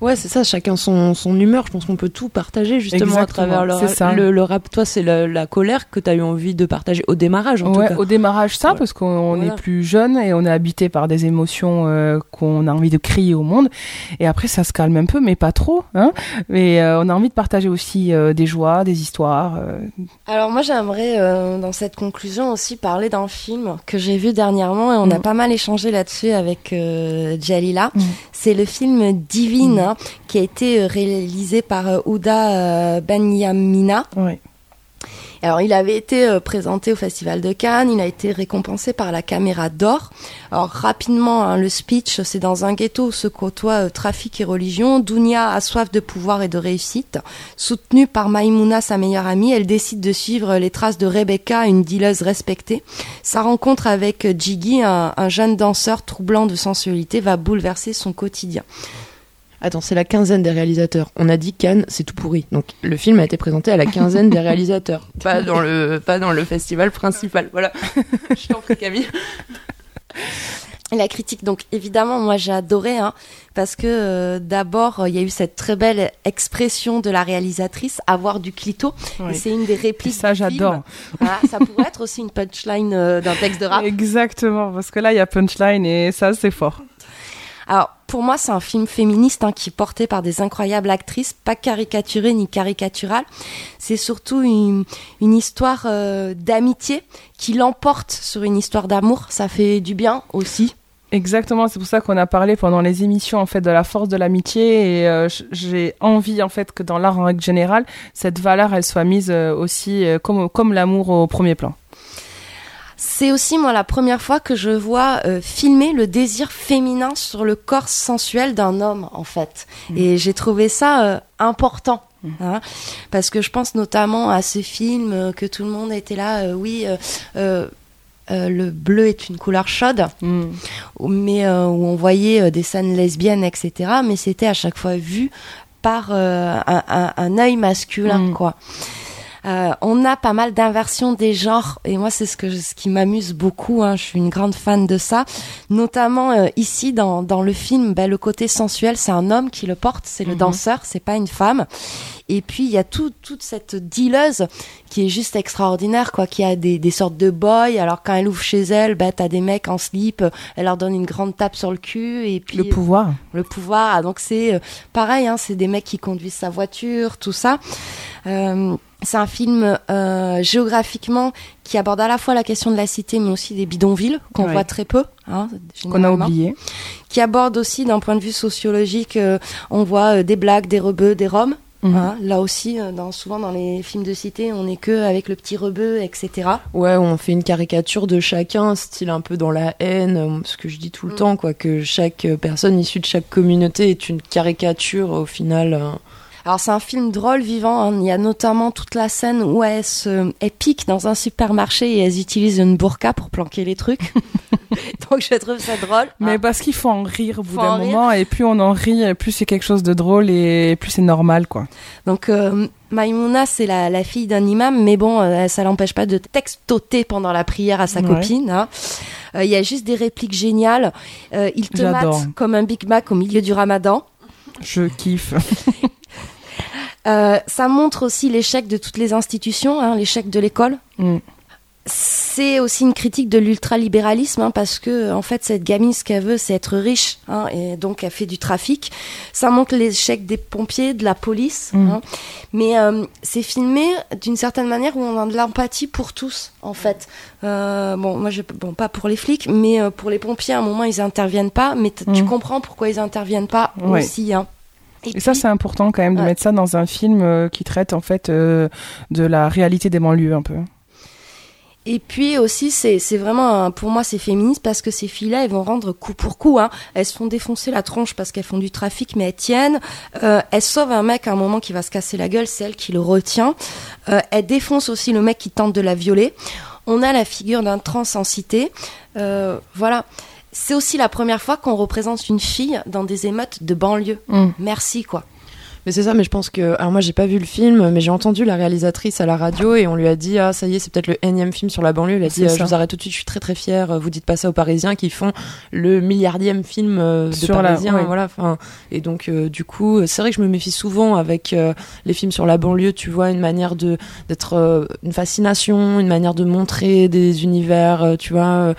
Ouais, c'est ça, chacun son, son humeur. Je pense qu'on peut tout partager justement Exactement, à travers le, c'est rap. ça. le, le rap. Toi, c'est la, la colère que tu as eu envie de partager au démarrage en Ouais, tout cas. au démarrage ça parce qu'on Voilà. est plus jeune et on est habité par des émotions euh, qu'on a envie de crier au monde et après ça se calme un peu mais pas trop hein mais euh, on a envie de partager aussi euh, des joies des histoires euh. Alors moi j'aimerais euh, dans cette conclusion aussi parler d'un film que j'ai vu dernièrement et on a Mm. pas mal échangé là-dessus avec euh, Jalila. C'est le film Divine qui a été euh, réalisé par euh, Ouda euh, Banyamina. Alors il avait été présenté au Festival de Cannes, il a été récompensé par la caméra d'or. Alors rapidement, hein, le speech, c'est dans un ghetto où se côtoient euh, trafic et religion. Dounia a soif de pouvoir et de réussite. Soutenue par Maïmouna, sa meilleure amie, elle décide de suivre les traces de Rebecca, une dealeuse respectée. Sa rencontre avec Jiggy, un, un jeune danseur troublant de sensualité, va bouleverser son quotidien. Attends, c'est la quinzaine des réalisateurs. On a dit Cannes, c'est tout pourri. Donc le film a été présenté à la quinzaine des réalisateurs, pas dans le pas dans le festival principal. Voilà. Je t'en prie Camille. La critique, donc évidemment, moi j'ai adoré, hein, parce que euh, d'abord, euh, il y a eu cette très belle expression de la réalisatrice, avoir du clito, Oui. et c'est une des répliques. ça j'adore Voilà, ça pourrait être aussi une punchline euh, d'un texte de rap. exactement parce que là il y a punchline et ça c'est fort Alors, pour moi, c'est un film féministe hein, qui est porté par des incroyables actrices, pas caricaturées ni caricaturales. C'est surtout une, histoire euh, d'amitié qui l'emporte sur une histoire d'amour. Ça fait du bien aussi. Exactement, c'est pour ça qu'on a parlé pendant les émissions en fait de la force de l'amitié et euh, j'ai envie en fait que dans l'art en règle générale, cette valeur elle soit mise euh, aussi comme comme l'amour au premier plan. C'est aussi moi la première fois que je vois euh, filmer le désir féminin sur le corps sensuel d'un homme en fait. Et j'ai trouvé ça euh, important. hein, parce que je pense notamment à ce film euh, que tout le monde était là, oui, le bleu est une couleur chaude, Mm. où- mais où on voyait des scènes lesbiennes, etc. Mais c'était à chaque fois vu par un, un, un œil masculin, Mm. quoi. Euh, on a pas mal d'inversions des genres et moi c'est ce que ce qui m'amuse beaucoup. Hein, je suis une grande fan de ça, notamment euh, ici dans, dans le film. Ben, le côté sensuel, c'est un homme qui le porte, c'est le Mhm. danseur, c'est pas une femme. Et puis il y a tout, toute cette dealeuse qui est juste extraordinaire, quoi, qui a des, des sortes de boys. Alors quand elle ouvre chez elle, ben t'as des mecs en slip, euh, elle leur donne une grande tape sur le cul et puis Le pouvoir. le pouvoir. Ah, donc c'est euh, pareil, hein, c'est des mecs qui conduisent sa voiture, tout ça. Euh, c'est un film euh, géographiquement qui aborde à la fois la question de la cité, mais aussi des bidonvilles qu'on Ouais. voit très peu. Hein, Qu'on a oublié. Qui aborde aussi d'un point de vue sociologique, euh, on voit euh, des blagues, des rebeux, des roms. Mhm. Hein, là aussi, euh, dans, souvent dans les films de cité, on n'est que avec le petit rebeu, etc. Ouais, on fait une caricature de chacun, style un peu dans la haine, euh, ce que je dis tout le Mm. temps, quoi, que chaque euh, personne issue de chaque communauté est une caricature au final. euh. Alors c'est un film drôle, vivant. hein. Il y a notamment toute la scène où elles, se, dans un supermarché et elles utilisent une burqa pour planquer les trucs. Donc je trouve ça drôle. Mais parce qu'il faut en rire au bout d'un rire. moment, et plus on en rit, plus c'est quelque chose de drôle et plus c'est normal, quoi. Donc euh, Maïmouna, c'est la, la fille d'un imam, mais bon, euh, ça l'empêche pas de textoter pendant la prière à sa Ouais. copine. hein. Euh, Il y a juste des répliques géniales. Euh, il te mate comme un Big Mac au milieu du ramadan. Je kiffe. Euh, ça montre aussi l'échec de toutes les institutions, hein, l'échec de l'école. Mm. C'est aussi une critique de l'ultralibéralisme hein, parce que en fait cette gamine ce qu'elle veut c'est être riche hein, et donc elle fait du trafic. Ça montre l'échec des pompiers, de la police, Mm. hein. mais euh, c'est filmé d'une certaine manière où on a de l'empathie pour tous en fait. Euh, bon moi je bon pas pour les flics mais pour les pompiers à un moment ils interviennent pas mais tu Mm. comprends pourquoi ils interviennent pas aussi. Hein. Et, ça, c'est important quand même de Ouais. mettre ça dans un film euh, qui traite en fait euh, de la réalité des banlieues un peu. Et puis aussi, c'est vraiment, pour moi, c'est féministe parce que ces filles-là, elles vont rendre coup pour coup. Hein. Elles se font défoncer la tronche parce qu'elles font du trafic, mais elles tiennent. Euh, elles sauvent un mec à un moment qui va se casser la gueule, c'est elle qui le retient. Euh, elles défoncent aussi le mec qui tente de la violer. On a la figure d'un trans en cité. Euh, voilà. C'est aussi la première fois qu'on représente une fille dans des émeutes de banlieue. Mm. Merci, quoi. Mais c'est ça, mais je pense que. Alors, moi, j'ai pas vu le film, mais j'ai entendu la réalisatrice à la radio et on lui a dit Ah, ça y est, c'est peut-être le énième film sur la banlieue. Elle a dit euh, ça. Je vous arrête tout de suite, je suis très très fière. Vous dites pas ça aux Parisiens qui font le milliardième film euh, de Sur la- Parisiens. ouais. Voilà, enfin. Et donc, euh, du coup, c'est vrai que je me méfie souvent avec euh, les films sur la banlieue. Tu vois, une manière de d'être. euh, une fascination, une manière de montrer des univers, euh, tu vois.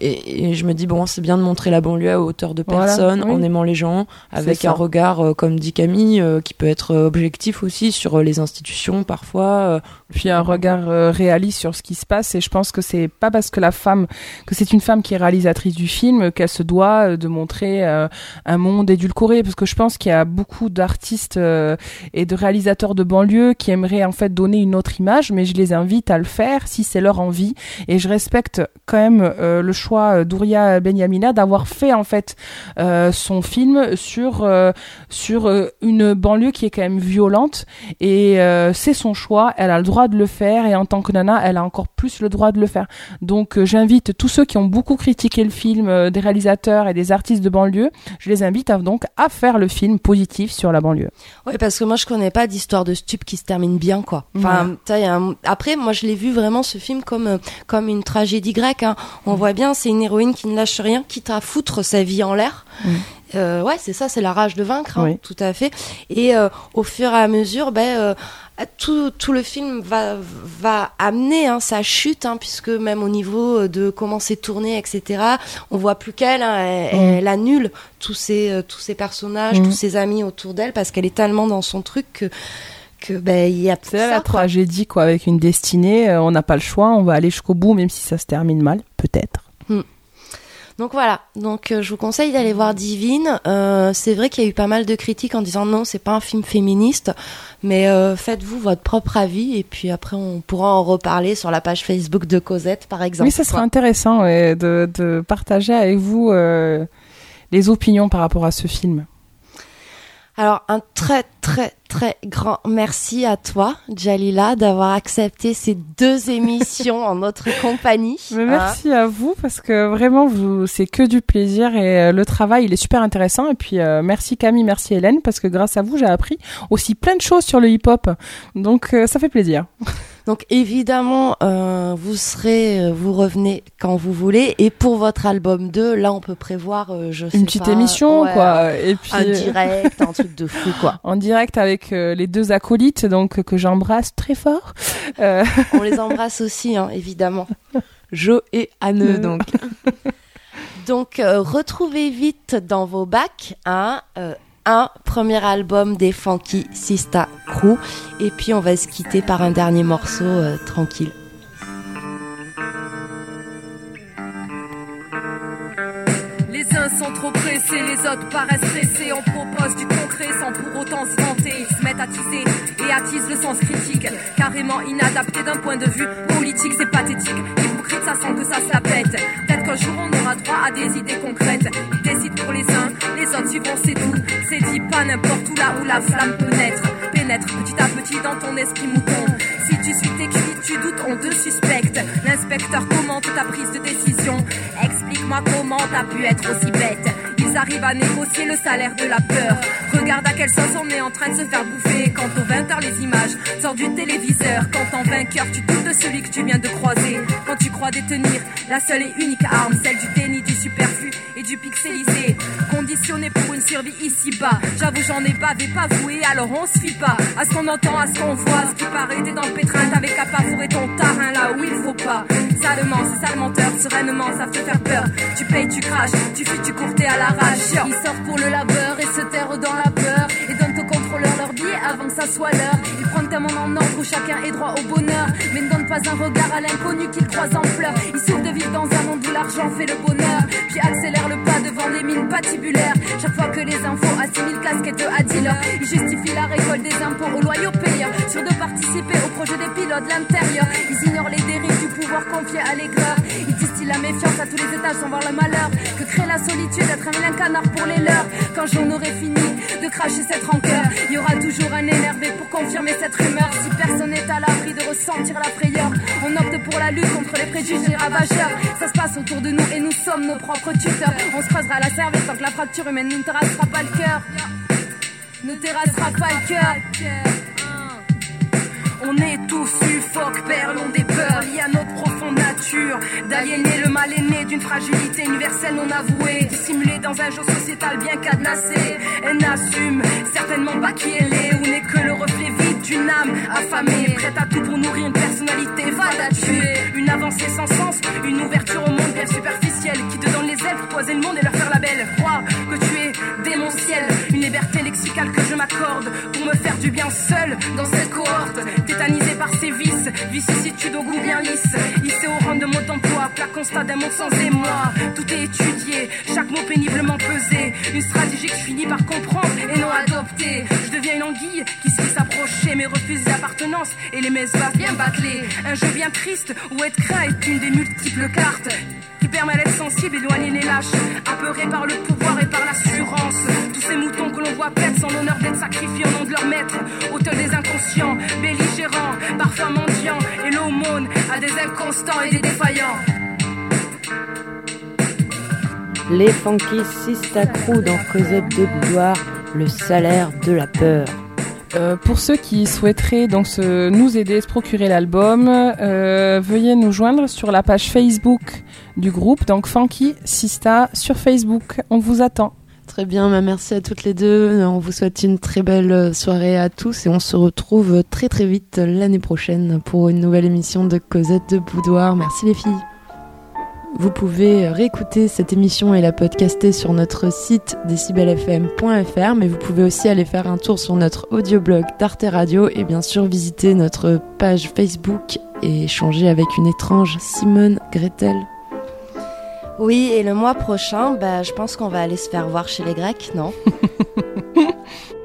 Et, et je me dis, bon, c'est bien de montrer la banlieue à hauteur de Voilà, personne, oui. en aimant les gens, avec un regard, euh, comme dit Camille, euh, qui peut être euh, objectif aussi sur les institutions parfois. Puis un regard réaliste sur ce qui se passe et je pense que c'est pas parce que la femme que c'est une femme qui est réalisatrice du film qu'elle se doit de montrer un monde édulcoré parce que je pense qu'il y a beaucoup d'artistes et de réalisateurs de banlieue qui aimeraient en fait donner une autre image mais je les invite à le faire si c'est leur envie et je respecte quand même euh, le choix d'Ouria Benyamina d'avoir fait en fait euh, son film sur euh, sur euh, une banlieue qui est quand même violente et euh, c'est son choix, elle a le droit de le faire et en tant que nana, elle a encore plus le droit de le faire. Donc euh, j'invite tous ceux qui ont beaucoup critiqué le film euh, des réalisateurs et des artistes de banlieue, je les invite à, donc à faire le film positif sur la banlieue. Oui, parce que moi je connais pas d'histoire de stup qui se termine bien, quoi. Enfin, Ouais. un- après, moi je l'ai vu vraiment ce film comme euh, comme une tragédie grecque. hein. On voit bien, c'est une héroïne qui ne lâche rien, quitte à foutre sa vie en l'air. Mm. Euh, ouais, c'est ça, c'est la rage de vaincre, hein, Oui. tout à fait. Et euh, au fur et à mesure, ben euh, tout, tout le film va, va amener hein, sa chute, hein, puisque même au niveau de comment c'est tourné, etc., on voit plus qu'elle, elle, Mm. elle annule tous ces personnages, Mm. tous ses amis autour d'elle, parce qu'elle est tellement dans son truc que, que ben, il y a C'est ça, la tragédie quoi, avec une destinée, on n'a pas le choix, on va aller jusqu'au bout même si ça se termine mal, peut-être. Donc voilà, donc euh, je vous conseille d'aller voir Divine. Euh, c'est vrai qu'il y a eu pas mal de critiques en disant non, c'est pas un film féministe, mais euh, faites-vous votre propre avis et puis après on pourra en reparler sur la page Facebook de Cosette par exemple. Oui, ça serait quoi. intéressant ouais, de, de partager avec vous les opinions par rapport à ce film. Alors un très très très grand merci à toi, Jalila, d'avoir accepté ces deux émissions en notre compagnie. Mais merci à vous parce que vraiment vous c'est que du plaisir et euh, le travail il est super intéressant et puis euh, merci Camille, merci Hélène parce que grâce à vous j'ai appris aussi plein de choses sur le hip-hop donc euh, ça fait plaisir. Donc évidemment, euh, vous serez, vous revenez quand vous voulez. Et pour votre album 2, là, on peut prévoir, euh, je sais Une petite pas, émission ouais, quoi et puis un direct, un truc de fou quoi. en direct avec euh, les deux acolytes donc que j'embrasse très fort. Euh, On les embrasse aussi, hein, évidemment. Jo et Anne, donc. Donc euh, retrouvez vite dans vos bacs un, euh, un premier album des Funky Sista Crew. Et puis on va se quitter par un dernier morceau euh, tranquille. Les uns sont trop pressés, les autres paraissent stressés. On propose du concret sans pour autant se vanter. Et attisent le sens critique. Carrément inadapté d'un point de vue politique, c'est pathétique. Hypocrite, ça sent que ça se la pète. Peut-être qu'un jour on aura droit à des idées concrètes. Ils décident pour les uns, les autres suivront, c'est tout. C'est dit pas n'importe où là où la flamme peut naître. Pénètre petit à petit dans ton esprit mouton. Si tu suis tes tu doutes, on te suspecte. L'inspecteur commente ta prise de décision. Explique-moi comment t'as pu être aussi bête. Arrivent à négocier le salaire de la peur. Regarde à quelle sauce on est en train de se faire bouffer. Quand aux 20h les images sortent du téléviseur. Quand en vainqueur tu doutes de celui que tu viens de croiser. Quand tu crois détenir la seule et unique arme, celle du déni, du superflu et du pixelisé. Conditionné pour une survie ici-bas. J'avoue j'en ai bavé, pas voué, alors on se fie pas. À ce qu'on entend, à ce qu'on voit, ce qui paraît, t'es dans le pétrin, t'avais qu'à fourrer ton tarin là où il faut pas. Salement, c'est sale menteur, sereinement, ça fait faire peur. Tu payes, tu craches, tu fuis, tu cours, t'es à l'arrache. Ils sortent pour le labeur et se terrent dans la peur. Avant que ça soit l'heure. Ils prennent un monde en ordre où chacun est droit au bonheur. Mais ne donnent pas un regard à l'inconnu qu'ils croisent en pleurs. Ils souffrent de vivre dans un monde où l'argent fait le bonheur. Puis accélèrent le pas devant des mines patibulaires. Chaque fois que les infos assimilent casquette à dealer, ils justifient la récolte des impôts aux loyaux payeurs. Sur de participer au projet des pilotes de l'intérieur. Ils ignorent les dérives du pouvoir confié à l'aigleur. Ils distillent la méfiance à tous les étages sans voir le malheur. Que crée la solitude d'être un canard pour les leurs? Quand j'en aurai fini de cracher cette rancœur, il y aura toujours un énervé pour confirmer cette rumeur. Si personne n'est à l'abri de ressentir la frayeur, on opte pour la lutte contre les préjugés ravageurs. Ça se passe autour de nous et nous sommes nos propres tuteurs. On se creusera la cervelle tant que la fracture humaine ne terrassera pas le cœur. Ne terrassera pas le cœur. On est tous suffoques, perlons des peurs liées à notre profonde nature. D'aliéner le mal aîné d'une fragilité universelle non avouée. Dissimulée dans un jeu sociétal bien cadenassé. Elle n'assume certainement pas qui elle est ou n'est que le reflet vide d'une âme affamée. Prête à tout pour nourrir une personnalité, va la tuer. Une avancée sans sens, une ouverture au monde bien superficielle qui te donne les ailes pour poiser le monde et leur faire la belle. Crois que tu es démentiel, une liberté lexicale que je m'accorde pour me faire du bien seul dans cette cohorte. Constat d'un monde sans émoi. Tout est étudié, chaque mot péniblement pesé. Une stratégie que je finis par comprendre et non adopter. Je deviens une anguille qui se s'approcher, mais refuse l'appartenance et les messes va bien bâcler. Un jeu bien triste où être craint est une des multiples cartes qui permet d'être sensible, éloigner les lâches, apeurés par le pouvoir et par l'assurance. Tous ces moutons que l'on voit paître sans l'honneur d'être sacrifiés au nom de leur maître, autel des inconscients, belligérants, parfois mendiants, et l'aumône à des inconstants et des défaillants. Les Funky Sista Crew dans Cosette de Boudoir, le salaire de la peur. Euh, pour ceux qui souhaiteraient donc se, nous aider à se procurer l'album, euh, veuillez nous joindre sur la page Facebook du groupe, donc Funky Sista sur Facebook. On vous attend. Très bien, bah merci à toutes les deux. On vous souhaite une très belle soirée à tous et on se retrouve très très vite l'année prochaine pour une nouvelle émission de Cosette de Boudoir. Merci les filles. Vous pouvez réécouter cette émission et la podcaster sur notre site decibelfm.fr, mais vous pouvez aussi aller faire un tour sur notre audioblog d'Arte Radio et bien sûr visiter notre page Facebook et échanger avec une étrange Simone Gretel. Oui, et le mois prochain, bah, je pense qu'on va aller se faire voir chez les Grecs, non?